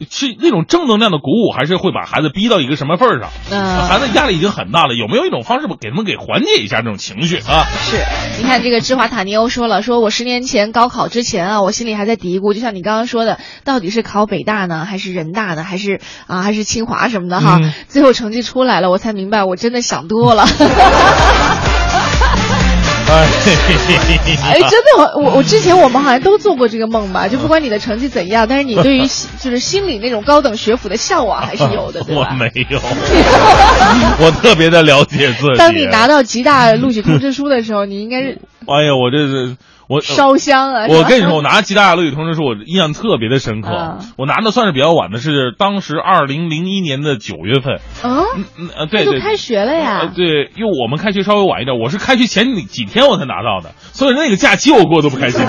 是那种正能量的鼓舞，还是会把孩子逼到一个什么份儿上？嗯孩子压力已经很大了，有没有一种方式给他们给缓解一下这种情绪啊？是，你看这个芝华塔尼欧说了，说我十年前高考之前啊，我心里还在嘀咕，就像你刚刚说的，到底是考北大呢，还是人大呢，还是啊，还是清华什么的哈？嗯最后成绩出来了，我才明白，我真的想多了。[laughs] 哎，哎，[laughs] 真的，我我之前我们好像都做过这个梦吧？就不管你的成绩怎样，但是你对于就是心里那种高等学府的向往还是有的，对吧？[laughs] 我没有，[laughs] 我特别的了解自己。当你拿到吉大录取通知书的时候，你应该是哎呀，我这是我烧香啊！我跟你说，我拿吉大录取通知书，我印象特别的深刻。啊我拿的算是比较晚的，是当时二零零一年的九月份。啊，嗯呃，对对。开学了呃，呀。对，因为我们开学稍微晚一点，我是开学前几几天我才拿到的，所以那个假期我过得不开心？[laughs]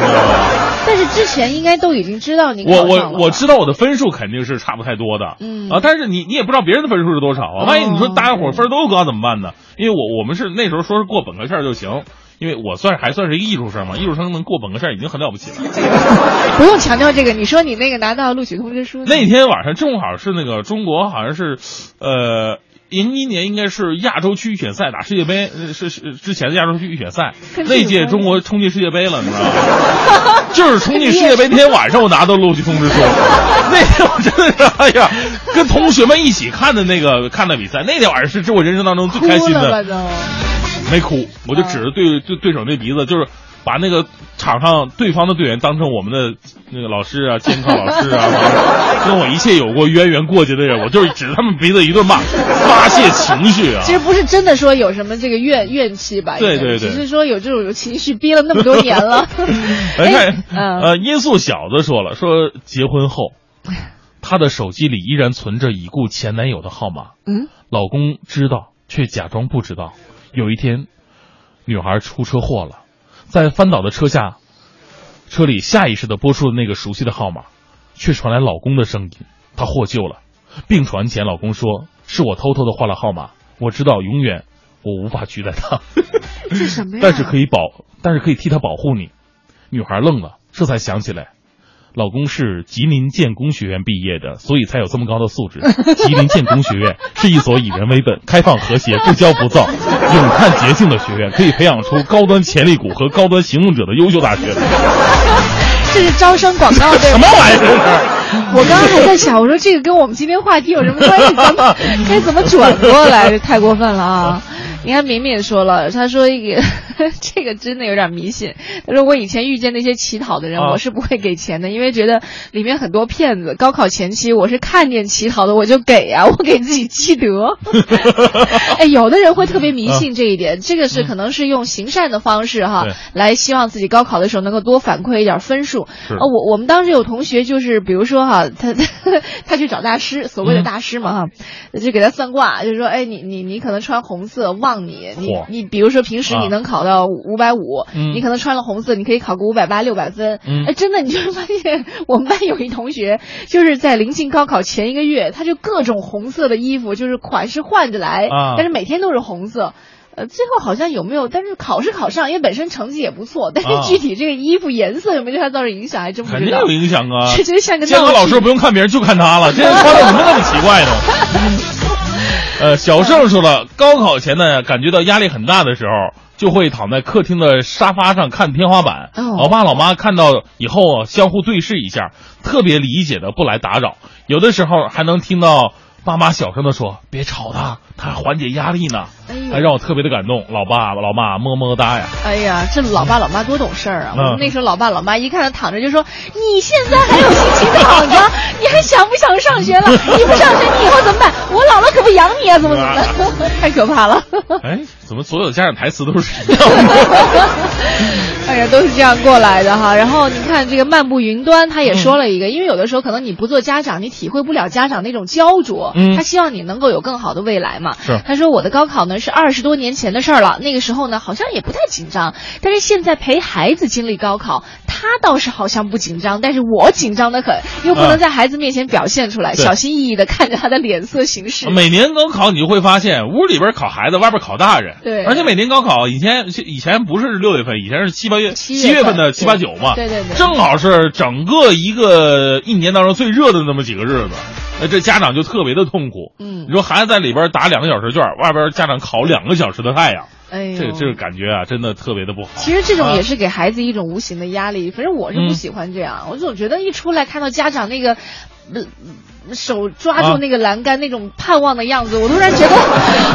但是之前应该都已经知道你我我我知道我的分数肯定是差不太多的，嗯啊，但是你你也不知道别人的分数是多少啊，万一你说大家伙分都高怎么办呢？因为我我们是那时候说是过本科线就行，因为我算是还算是一个艺术生嘛，艺术生能过本科线已经很了不起了。[laughs] 不用强调这个。你说你那个拿到录取通知书那天晚上正好是那个中国好像是，呃。零一年应该是亚洲区预选赛打世界杯，呃是是之前的亚洲区预选赛，那届中国冲进世界杯了，你知道吗？[laughs] 就是冲进世界杯那天晚上，我拿到录取通知书。那天我真的是，哎呀，跟同学们一起看的那个看的比赛，那天晚上是是我人生当中最开心的。没哭，我就指着对对对手那鼻子，就是把那个场上对方的队员当成我们的那个老师啊、监考老师啊，[laughs] 跟我一切有过渊源过节的人，我就是指着他们鼻子一顿骂，发泄情绪啊其。实不是真的说有什么这个怨怨气吧？对对对只是说有这种情绪憋了那么多年了。[laughs] [laughs] 来看，嗯呃，音速小子说了，说结婚后，他的手机里依然存着已故前男友的号码，嗯，老公知道却假装不知道。有一天，女孩出车祸了，在翻倒的车下，车里下意识的拨出了那个熟悉的号码，却传来老公的声音。她获救了。病床前，老公说：“是我偷偷的换了号码，我知道永远我无法取代他，[laughs] 这什么呀？但是可以保，但是可以替他保护你。”女孩愣了，这才想起来，老公是吉林建工学院毕业的，所以才有这么高的素质。[laughs] 吉林建工学院是一所以人为本、开放和谐、不骄不躁、勇悍洁净的学院，可以培养出高端潜力股和高端行动者的优秀大学。这 [laughs] 是招生广告对什？么玩意儿？我刚刚还在想，我说这个跟我们今天话题有什么关系？咱们 [laughs] 该怎么转过来？这太过分了啊！你看敏敏说了，他说一个 [laughs] 这个真的有点迷信。他说我以前遇见那些乞讨的人，啊我是不会给钱的，因为觉得里面很多骗子。高考前期我是看见乞讨的我就给啊，[laughs] 我给自己积德。[laughs] 哎，有的人会特别迷信这一点，这个是可能是用行善的方式哈，来希望自己高考的时候能够多反馈一点分数。是呃，我我们当时有同学就是，比如说哈，他他去找大师，所谓的大师嘛哈，就给他算卦，就说，哎，你你你可能穿红色旺你，你你比如说平时你啊能考到五百五，嗯你可能穿了红色，你可以考个五百八六百分。嗯哎，真的，你就会发现我们班有一同学，就是在临近高考前一个月，他就各种红色的衣服，就是款式换着来，啊但是每天都是红色。呃，最后好像有没有？但是考是考上，因为本身成绩也不错，但啊是具体这个衣服颜色有没有对他造成影响，还真不知道。肯定有影响啊！[laughs] 这就像个监考老师不用看别人，就看他了。这人穿的怎么那么奇怪呢？[laughs] [laughs] 呃，小盛说了，高考前呢，感觉到压力很大的时候，就会躺在客厅的沙发上看天花板。哦老爸老妈看到以后啊，相互对视一下，特别理解的不来打扰。有的时候还能听到爸妈小声的说：“别吵他，他缓解压力呢。”还让我特别的感动。老爸老妈么么哒呀！哎呀，这老爸老妈多懂事儿啊！嗯我们那时候老爸老妈一看他躺着就说：“你现在还有心情躺着？[laughs] 你还想不想上学了？你不上学，你以后怎么办？我老了可不养你啊！怎么怎么的？[laughs] 太可怕了！哎，怎么所有的家长台词都是一样的？[laughs] 哎呀，都是这样过来的哈。然后你看这个漫步云端，他也说了一个，因为有的时候可能你不做家长，你体会不了家长那种焦灼。嗯他希望你能够有更好的未来嘛。是他说我的高考呢是二十多年前的事儿了，那个时候呢好像也不太紧张，但是现在陪孩子经历高考，他倒是好像不紧张，但是我紧张的很，又不啊能在孩子面前表现出来，对小心翼翼的看着他的脸色行事。每年高考你就会发现，屋里边考孩子，外边考大人。对而且每年高考以前以前不是六月份，以前是七八月七月份月份的七八九嘛。对对对正好是整个一个一年当中最热的那么几个日子。那这家长就特别的痛苦。嗯你说孩子在里边打两个小时卷，外边家长烤两个小时的太阳，哎呦，这这个感觉啊，真的特别的不好。其实这种也是。给孩子一种无形的压力，反正我是不嗯喜欢这样。我总觉得一出来看到家长那个，呃，手抓住啊那个栏杆那种盼望的样子，我突然觉得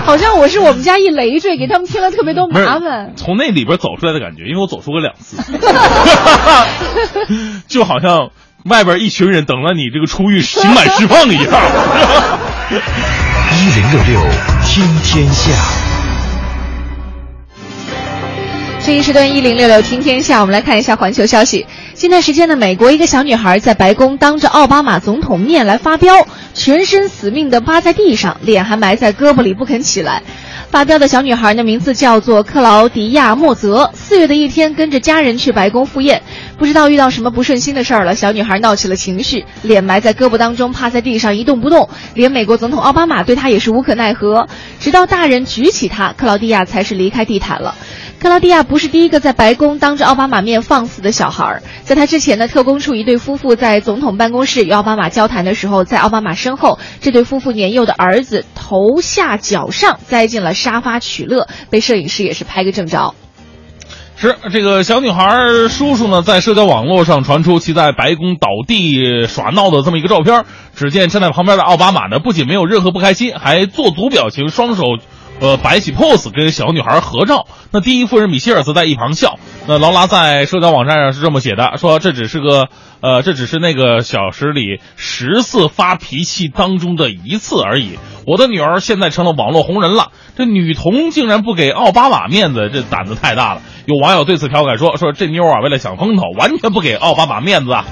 好像我是我们家一累赘，给他们添了特别多麻烦。从那里边走出来的感觉，因为我走出过两次 [laughs] [laughs] 就好像外边一群人等了你这个出狱刑满释放一样。[laughs] 一零六六听天下，这一时段一零六六听天下，我们来看一下环球消息。近段时间呢，美国一个小女孩在白宫当着奥巴马总统面来发飙，全身死命的趴在地上，脸还埋在胳膊里不肯起来。发飙的小女孩呢，名字叫做克劳迪亚·莫泽。四月的一天，跟着家人去白宫赴宴，不知道遇到什么不顺心的事儿了，小女孩闹起了情绪，脸埋在胳膊当中，趴在地上一动不动。连美国总统奥巴马对她也是无可奈何，直到大人举起她，克劳迪亚才是离开地毯了。克劳迪亚不是第一个在白宫当着奥巴马面放肆的小孩儿，在他之前呢，特工处一对夫妇在总统办公室与奥巴马交谈的时候，在奥巴马身后，这对夫妇年幼的儿子头下脚上栽进了沙发取乐，被摄影师也是拍个正着。是这个小女孩叔叔呢，在社交网络上传出其在白宫倒地耍闹的这么一个照片。只见站在旁边的奥巴马呢，不仅没有任何不开心，还做足表情，双手呃摆起 pose 跟小女孩合照。那第一夫人米歇尔则在一旁笑。那劳拉在社交网站上是这么写的，说这只是个呃，这只是那个小时里十次发脾气当中的一次而已。我的女儿现在成了网络红人了，这女童竟然不给奥巴马面子，这胆子太大了。有网友对此调侃说：“说这妞啊，为了抢风头，完全不给奥巴马面子啊。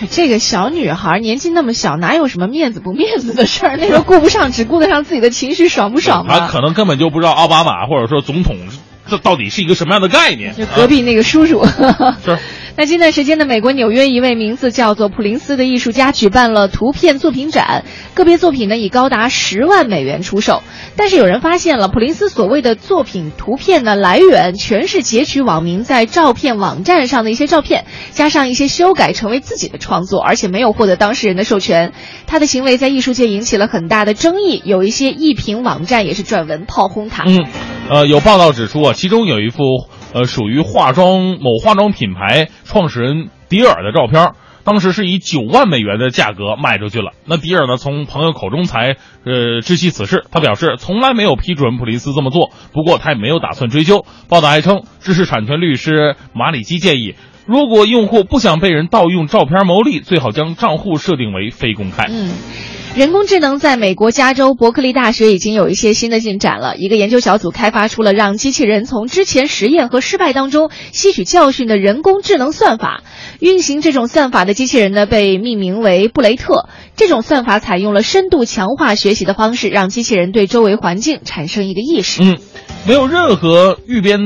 哎这个小女孩年纪那么小，哪有什么面子不面子的事儿？那时候顾不上，只顾得上自己的情绪爽不爽嘛。她？可能根本就不知道奥巴马或者说总统这到底是一个什么样的概念。就隔壁那个叔叔。[laughs] 是那近段时间呢，美国纽约一位名字叫做普林斯的艺术家举办了图片作品展，个别作品呢以高达十万美元出售。但是有人发现了，普林斯所谓的作品图片呢来源全是截取网民在照片网站上的一些照片，加上一些修改成为自己的创作，而且没有获得当事人的授权。他的行为在艺术界引起了很大的争议，有一些艺评网站也是撰文炮轰他。嗯，呃，有报道指出啊，其中有一幅呃属于化妆某化妆品牌创始人迪尔的照片，当时是以九万美元的价格卖出去了。那迪尔呢，从朋友口中才呃知悉此事，他表示从来没有批准普林斯这么做，不过他也没有打算追究。报道还称，知识产权律师马里基建议。如果用户不想被人盗用照片牟利，最好将账户设定为非公开。嗯，人工智能在美国加州伯克利大学已经有一些新的进展了。一个研究小组开发出了让机器人从之前实验和失败当中吸取教训的人工智能算法。运行这种算法的机器人呢，被命名为布雷特。这种算法采用了深度强化学习的方式，让机器人对周围环境产生一个意识。嗯，没有任何预编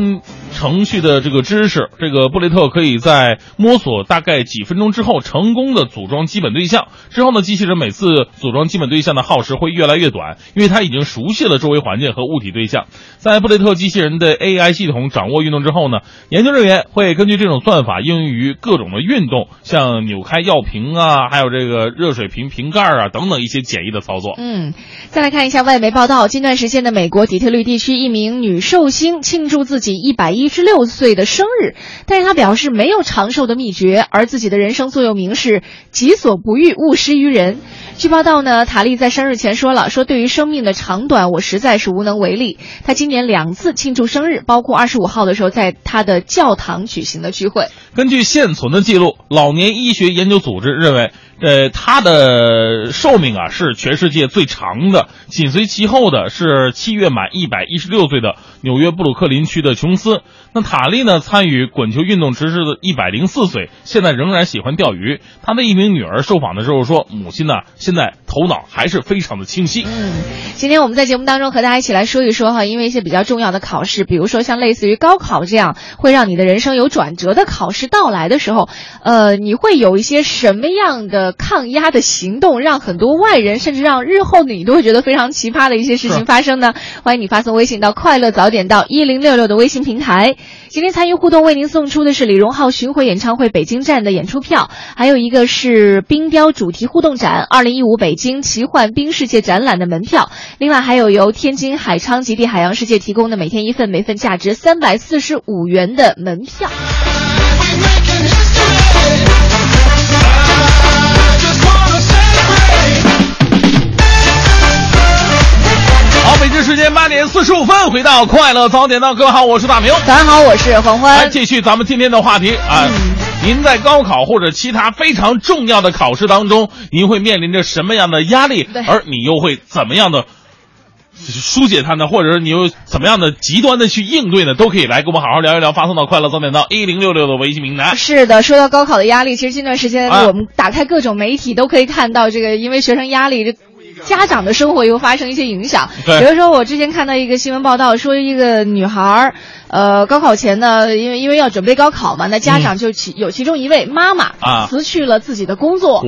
程序的这个知识，这个布雷特可以在摸索大概几分钟之后，成功的组装基本对象。之后呢，机器人每次组装基本对象的耗时会越来越短，因为它已经熟悉了周围环境和物体对象。在布雷特机器人的 AI 系统掌握运动之后呢，研究人员会根据这种算法应用于各种的运动，像扭开药瓶啊，还有这个热水瓶瓶盖啊等等一些简易的操作。嗯，再来看一下外媒报道，近段时间的美国底特律地区一名女寿星庆祝自己一百一一十六岁的生日，但是他表示没有长寿的秘诀，而自己的人生座右铭是“己所不欲，勿施于人”。据报道呢，塔利在生日前说了，说对于生命的长短，我实在是无能为力。他今年两次庆祝生日，包括二十五号的时候在他的教堂举行的聚会。根据现存的记录，老年医学研究组织认为，呃，它的寿命啊是全世界最长的，紧随其后的是七月满一百一十六岁的纽约布鲁克林区的琼斯。那塔利呢，参与滚球运动直至一百零四岁，现在仍然喜欢钓鱼。他的一名女儿受访的时候说，母亲呢现在头脑还是非常的清晰。嗯，今天我们在节目当中和大家一起来说一说哈，因为一些比较重要的考试，比如说像类似于高考这样会让你的人生有转折的考试到来的时候，呃，你会有一些什么样的抗压的行动，让很多外人甚至让日后你都会觉得非常奇葩的一些事情发生呢？欢迎你发送微信到“快乐早点到一零六六”的微信平台，今天参与互动为您送出的是李荣浩巡回演唱会北京站的演出票，还有一个是冰雕主题互动展二零一五北京奇幻冰世界展览的门票，另外还有由天津海昌极地海洋世界提供的每天一份，每份价值三百四十五元的门票。好，北京时间八点四十五分，回到快乐早点到，各位好，我是大明。大家好，我是黄来欢。继续咱们今天的话题啊。您在高考或者其他非常重要的考试当中，您会面临着什么样的压力？而你又会怎么样的疏解它呢？或者是你又怎么样的极端的去应对呢？都可以来跟我们好好聊一聊，发送到快乐早点到一零六六的微信平台。是的，说到高考的压力，其实近段时间啊我们打开各种媒体都可以看到，这个因为学生压力，这家长的生活又发生一些影响。比如说我之前看到一个新闻报道，说一个女孩儿，呃，高考前呢，因为因为要准备高考嘛，那家长就其、有其中一位妈妈嗯啊。辞去了自己的工作，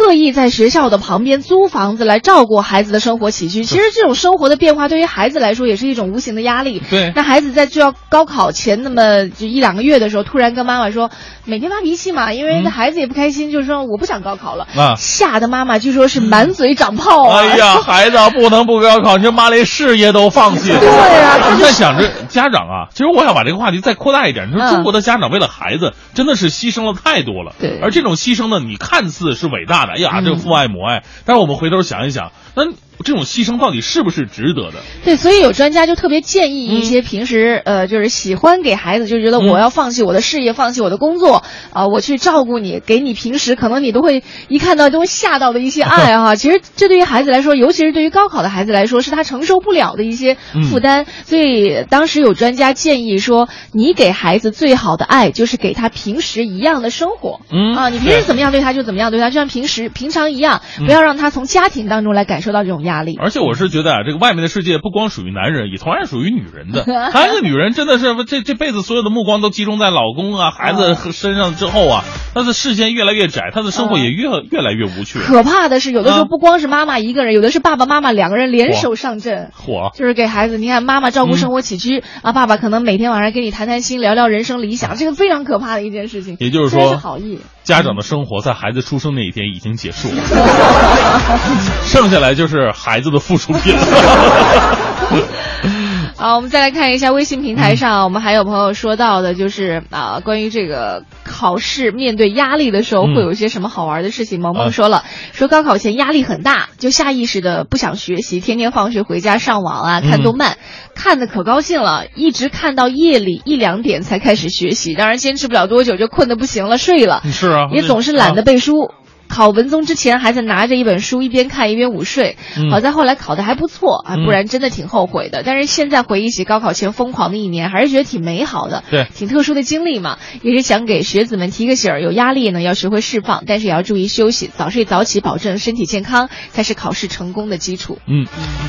我特意在学校的旁边租房子来照顾孩子的生活起居。其实这种生活的变化对于孩子来说也是一种无形的压力。对那孩子在就要高考前那么就一两个月的时候，突然跟妈妈说，每天发脾气嘛，因为那孩子也不开心，就是说我不想高考了。啊吓得妈妈据说是满嘴长泡啊！哎呀，[laughs] 孩子啊不能不高考，你这妈连事业都放弃了。对啊你在想着家长啊，其实我想把这个话题再扩大一点。你说嗯中国的家长为了孩子真的是牺牲了太多了。对而这种牺牲呢，你看似是伟大的，哎呀，这个父爱母爱。但是我们回头想一想，那这种牺牲到底是不是值得的？对，所以有专家就特别建议一些平时、呃，就是喜欢给孩子就觉得嗯我要放弃我的事业，放弃我的工作，啊、我去照顾你，给你平时可能你都会一看到都会吓到的一些爱 [laughs] 哈。其实这对于孩子来说，尤其是对于高考的孩子来说，是他承受不了的一些负担。所以当时有专家建议说，你给孩子最好的爱就是给他平时一样的生活。嗯啊，你平时怎么样对他就怎么样对他，就像平时平常一样，不要让他从家庭当中来感受到这种压力。而且我是觉得啊，这个外面的世界不光属于男人，也同样属于女人的。还有一个女人真的是这这辈子所有的目光都集中在老公啊、孩子身上之后啊，她的视线越来越窄，她的生活也越越来越无趣。可怕的是，有的时候啊不光是妈妈一个人，有的是爸爸妈妈两个人联手上阵。火！就是给孩子，你看妈妈照顾生活起居、嗯啊，爸爸可能每天晚上跟你谈谈心，聊聊人生理想，这个非常可怕的一件事情。也就是说是好意，家长的生活在孩子出生那一天已经结束了，剩下来就是孩子的附属品了。[laughs] 好，我们再来看一下微信平台上，我们还有朋友说到的，就是啊，关于这个考试面对压力的时候，嗯会有一些什么好玩的事情。萌啊萌说了，说高考前压力很大，就下意识的不想学习，天天放学回家上网啊，看动漫，看的可高兴了，一直看到夜里一两点才开始学习，当然坚持不了多久就困得不行了，睡了。是啊，也总是懒得背书。考文综之前还在拿着一本书一边看一边午睡，嗯。好在后来考的还不错啊，嗯。不然真的挺后悔的。但是现在回忆起高考前疯狂的一年，还是觉得挺美好的，对。挺特殊的经历嘛。也是想给学子们提个醒儿，有压力呢要学会释放，但是也要注意休息，早睡早起，保证身体健康，才是考试成功的基础。嗯，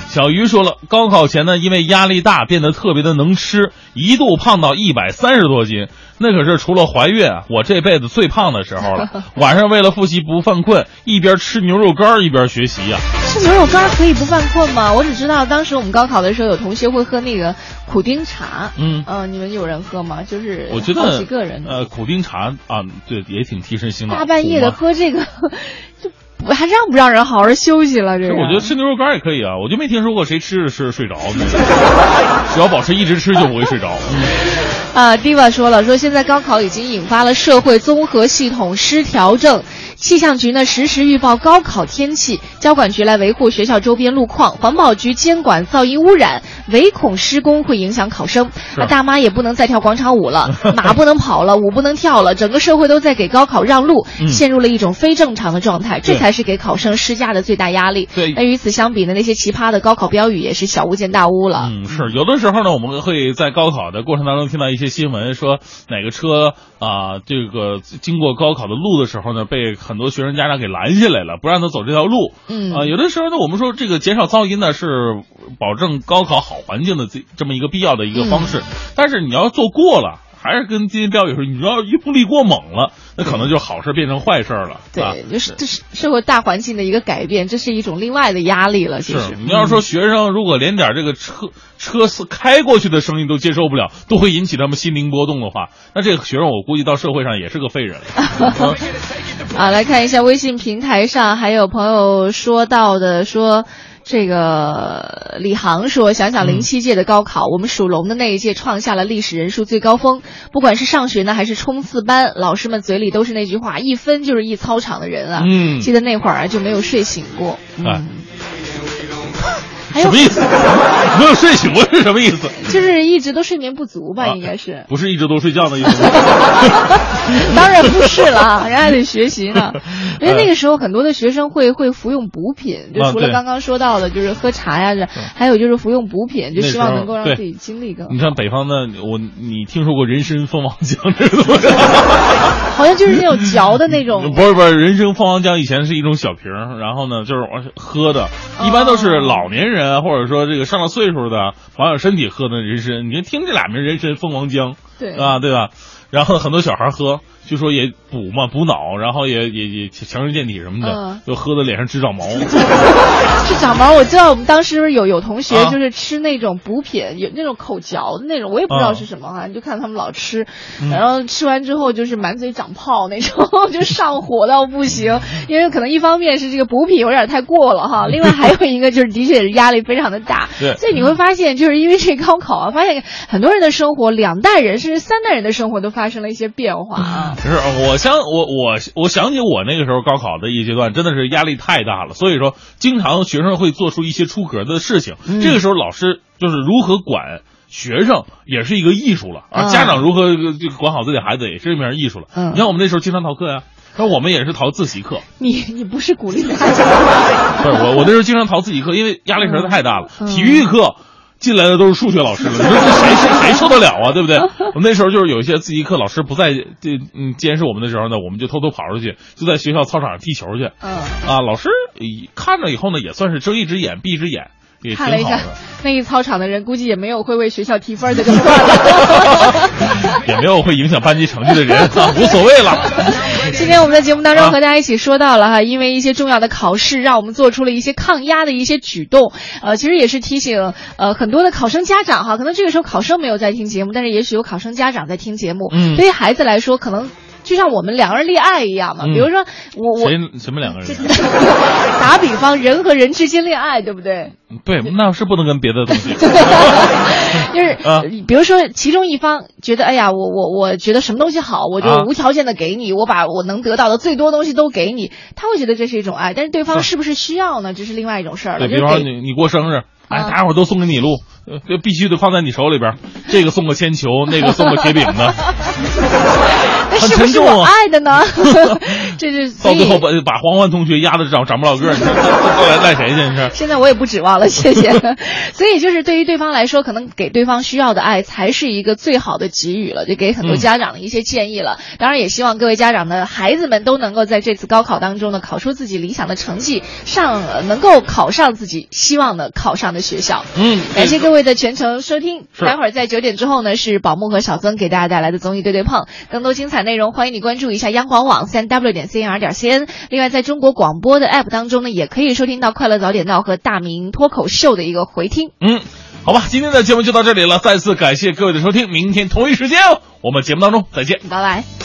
小鱼说了，高考前呢，因为压力大，变得特别的能吃，一度胖到一百三十多斤，那可是除了怀孕啊，我这辈子最胖的时候了。[laughs] 晚上为了复习不犯困，一边吃牛肉干一边学习呀、吃牛肉干可以不犯困吗？我只知道当时我们高考的时候，有同学会喝那个苦丁茶。嗯呃，你们有人喝吗？就是我觉得几个人。呃，苦丁茶啊，对，也挺提神醒脑。大半夜的喝这个，就不还让不让人好好休息了？这个我觉得吃牛肉干也可以啊，我就没听说过谁吃着吃着睡着的，[laughs] 只要保持一直吃就不会睡着。嗯 [laughs] 啊，Diva 说了，说现在高考已经引发了社会综合系统失调症，气象局呢实时预报高考天气，交管局来维护学校周边路况，环保局监管噪音污染，唯恐施工会影响考生。是啊，大妈也不能再跳广场舞了，马不能跑了，舞不能跳了，整个社会都在给高考让路，嗯陷入了一种非正常的状态，这才是给考生施加的最大压力。对那与此相比呢，那些奇葩的高考标语也是小巫见大巫了。嗯，是有的时候呢，我们会在高考的过程当中听到一些新闻，说哪个车啊、这个经过高考的路的时候呢，被很多学生家长给拦下来了，不让他走这条路。嗯啊、有的时候呢，我们说这个减少噪音呢是保证高考好环境的这这么一个必要的一个方式，但是你要做过了。还是跟今天标语说，你要一步力过猛了，那可能就好事变成坏事了。啊对，就是这是社会大环境的一个改变，这是一种另外的压力了。其是实，你要说学生如果连点这个车车司开过去的声音都接受不了，都会引起他们心灵波动的话，那这个学生我估计到社会上也是个废人了。[laughs] 啊，来看一下微信平台上还有朋友说到的说。这个李航说：“想想零七届的高考，我们属龙的那一届创下了历史人数最高峰。不管是上学呢，还是冲刺班，老师们嘴里都是那句话：一分就是一操场的人啊。嗯记得那会儿啊，就没有睡醒过。哎嗯，[laughs] 什么意思？没有睡醒过是什么意思？[laughs] 就是一直都睡眠不足吧，啊应该是。不是一直都睡觉的意思？[laughs] 当然不是了，人家还得学习呢。因为那个时候很多的学生会会服用补品，就除了刚刚说到的，就是喝茶呀，这还有就是服用补品，就希望能够让自己精力更好。你看北方的，我你听说过人参蜂王浆这个东西？好像就是那种嚼的那种。不是不是，人参蜂王浆以前是一种小瓶，然后呢就是往喝的，哦一般都是老年人啊或者说这个上了岁数的保养身体喝的人参。你听这俩名，人参蜂王浆，对啊对吧？然后很多小孩喝，就说也补嘛，补脑，然后也也也强身健体什么的，嗯就喝的脸上直长毛。[laughs] 是长毛，我知道我们当时有有同学啊就是吃那种补品，有那种口嚼的那种，我也不知道啊是什么哈，就看他们老吃，嗯然后吃完之后就是满嘴长泡那种，[laughs] 就上火到不行。因为可能一方面是这个补品有点太过了哈，[laughs] 另外还有一个就是的确也是压力非常的大。对所以你会发现，就是因为这高考啊，发现很多人的生活，两代人甚至三代人的生活都发生了一些变化啊。不是，我想我我我想起我那个时候高考的一阶段，真的是压力太大了，所以说经常学生会做出一些出格的事情。嗯这个时候老师就是如何管学生，也是一个艺术了啊。嗯家长如何这个管好自己孩子，也是一门艺术了。嗯你看我们那时候经常逃课呀，那我们也是逃自习课。你你不是鼓励大家？[laughs] 不是我我那时候经常逃自习课，因为压力实在太大了。嗯体育课。进来的都是数学老师了，你说这谁谁谁受得了啊？对不对？[laughs] 我们那时候就是有一些自习课老师不在这嗯监视我们的时候呢，我们就偷偷跑出去，就在学校操场上踢球去。嗯。啊，老师以看着以后呢，也算是睁一只眼闭一只眼，也挺看了一下好的，那一操场的人，估计也没有会为学校提分的。[laughs] 也没有会影响班级成绩的人啊，无所谓了。今天我们在节目当中啊和大家一起说到了哈，因为一些重要的考试，让我们做出了一些抗压的一些举动。呃，其实也是提醒呃很多的考生家长哈，可能这个时候考生没有在听节目，但是也许有考生家长在听节目。嗯对于孩子来说，可能就像我们两个人恋爱一样嘛。嗯比如说我我谁什么两个人？[laughs] 打比方，人和人之间恋爱，对不对？对，那是不能跟别的东西。[laughs] 就是、啊比如说其中一方觉得，哎呀，我我我觉得什么东西好，我就啊无条件的给你，我把我能得到的最多东西都给你，他会觉得这是一种爱，但是对方是不是需要呢？这是另外一种事儿了。对，比就是给方说你你过生日，哎，啊大家伙都送给你录，呃，必须得放在你手里边，这个送个铅球，那个送个铁饼的，[laughs] 是不是。我爱的呢？[laughs] 这是到最后把把黄欢同学压得长长不了个儿，你说这这赖赖谁去？你说？现在我也不指望了，谢谢。[laughs] 所以就是对于对方来说，可能给对方需要的爱才是一个最好的给予了，就给很多嗯家长的一些建议了。当然，也希望各位家长的孩子们都能够在这次高考当中呢，考出自己理想的成绩，上呃能够考上自己希望的考上的学校。嗯，感谢各位的全程收听。待会儿在九点之后呢，是宝木和小曾给大家带来的综艺对对碰。更多精彩内容，欢迎你关注一下央广网三 w 点 cnr 点 cn。另外，在中国广播的 app 当中呢，也可以收听到《快乐早点到》和大明脱口秀的一个回听。嗯，好吧，今天的节目就到这里了，再次感谢各位的收听，明天同一时间我们节目当中再见。拜拜。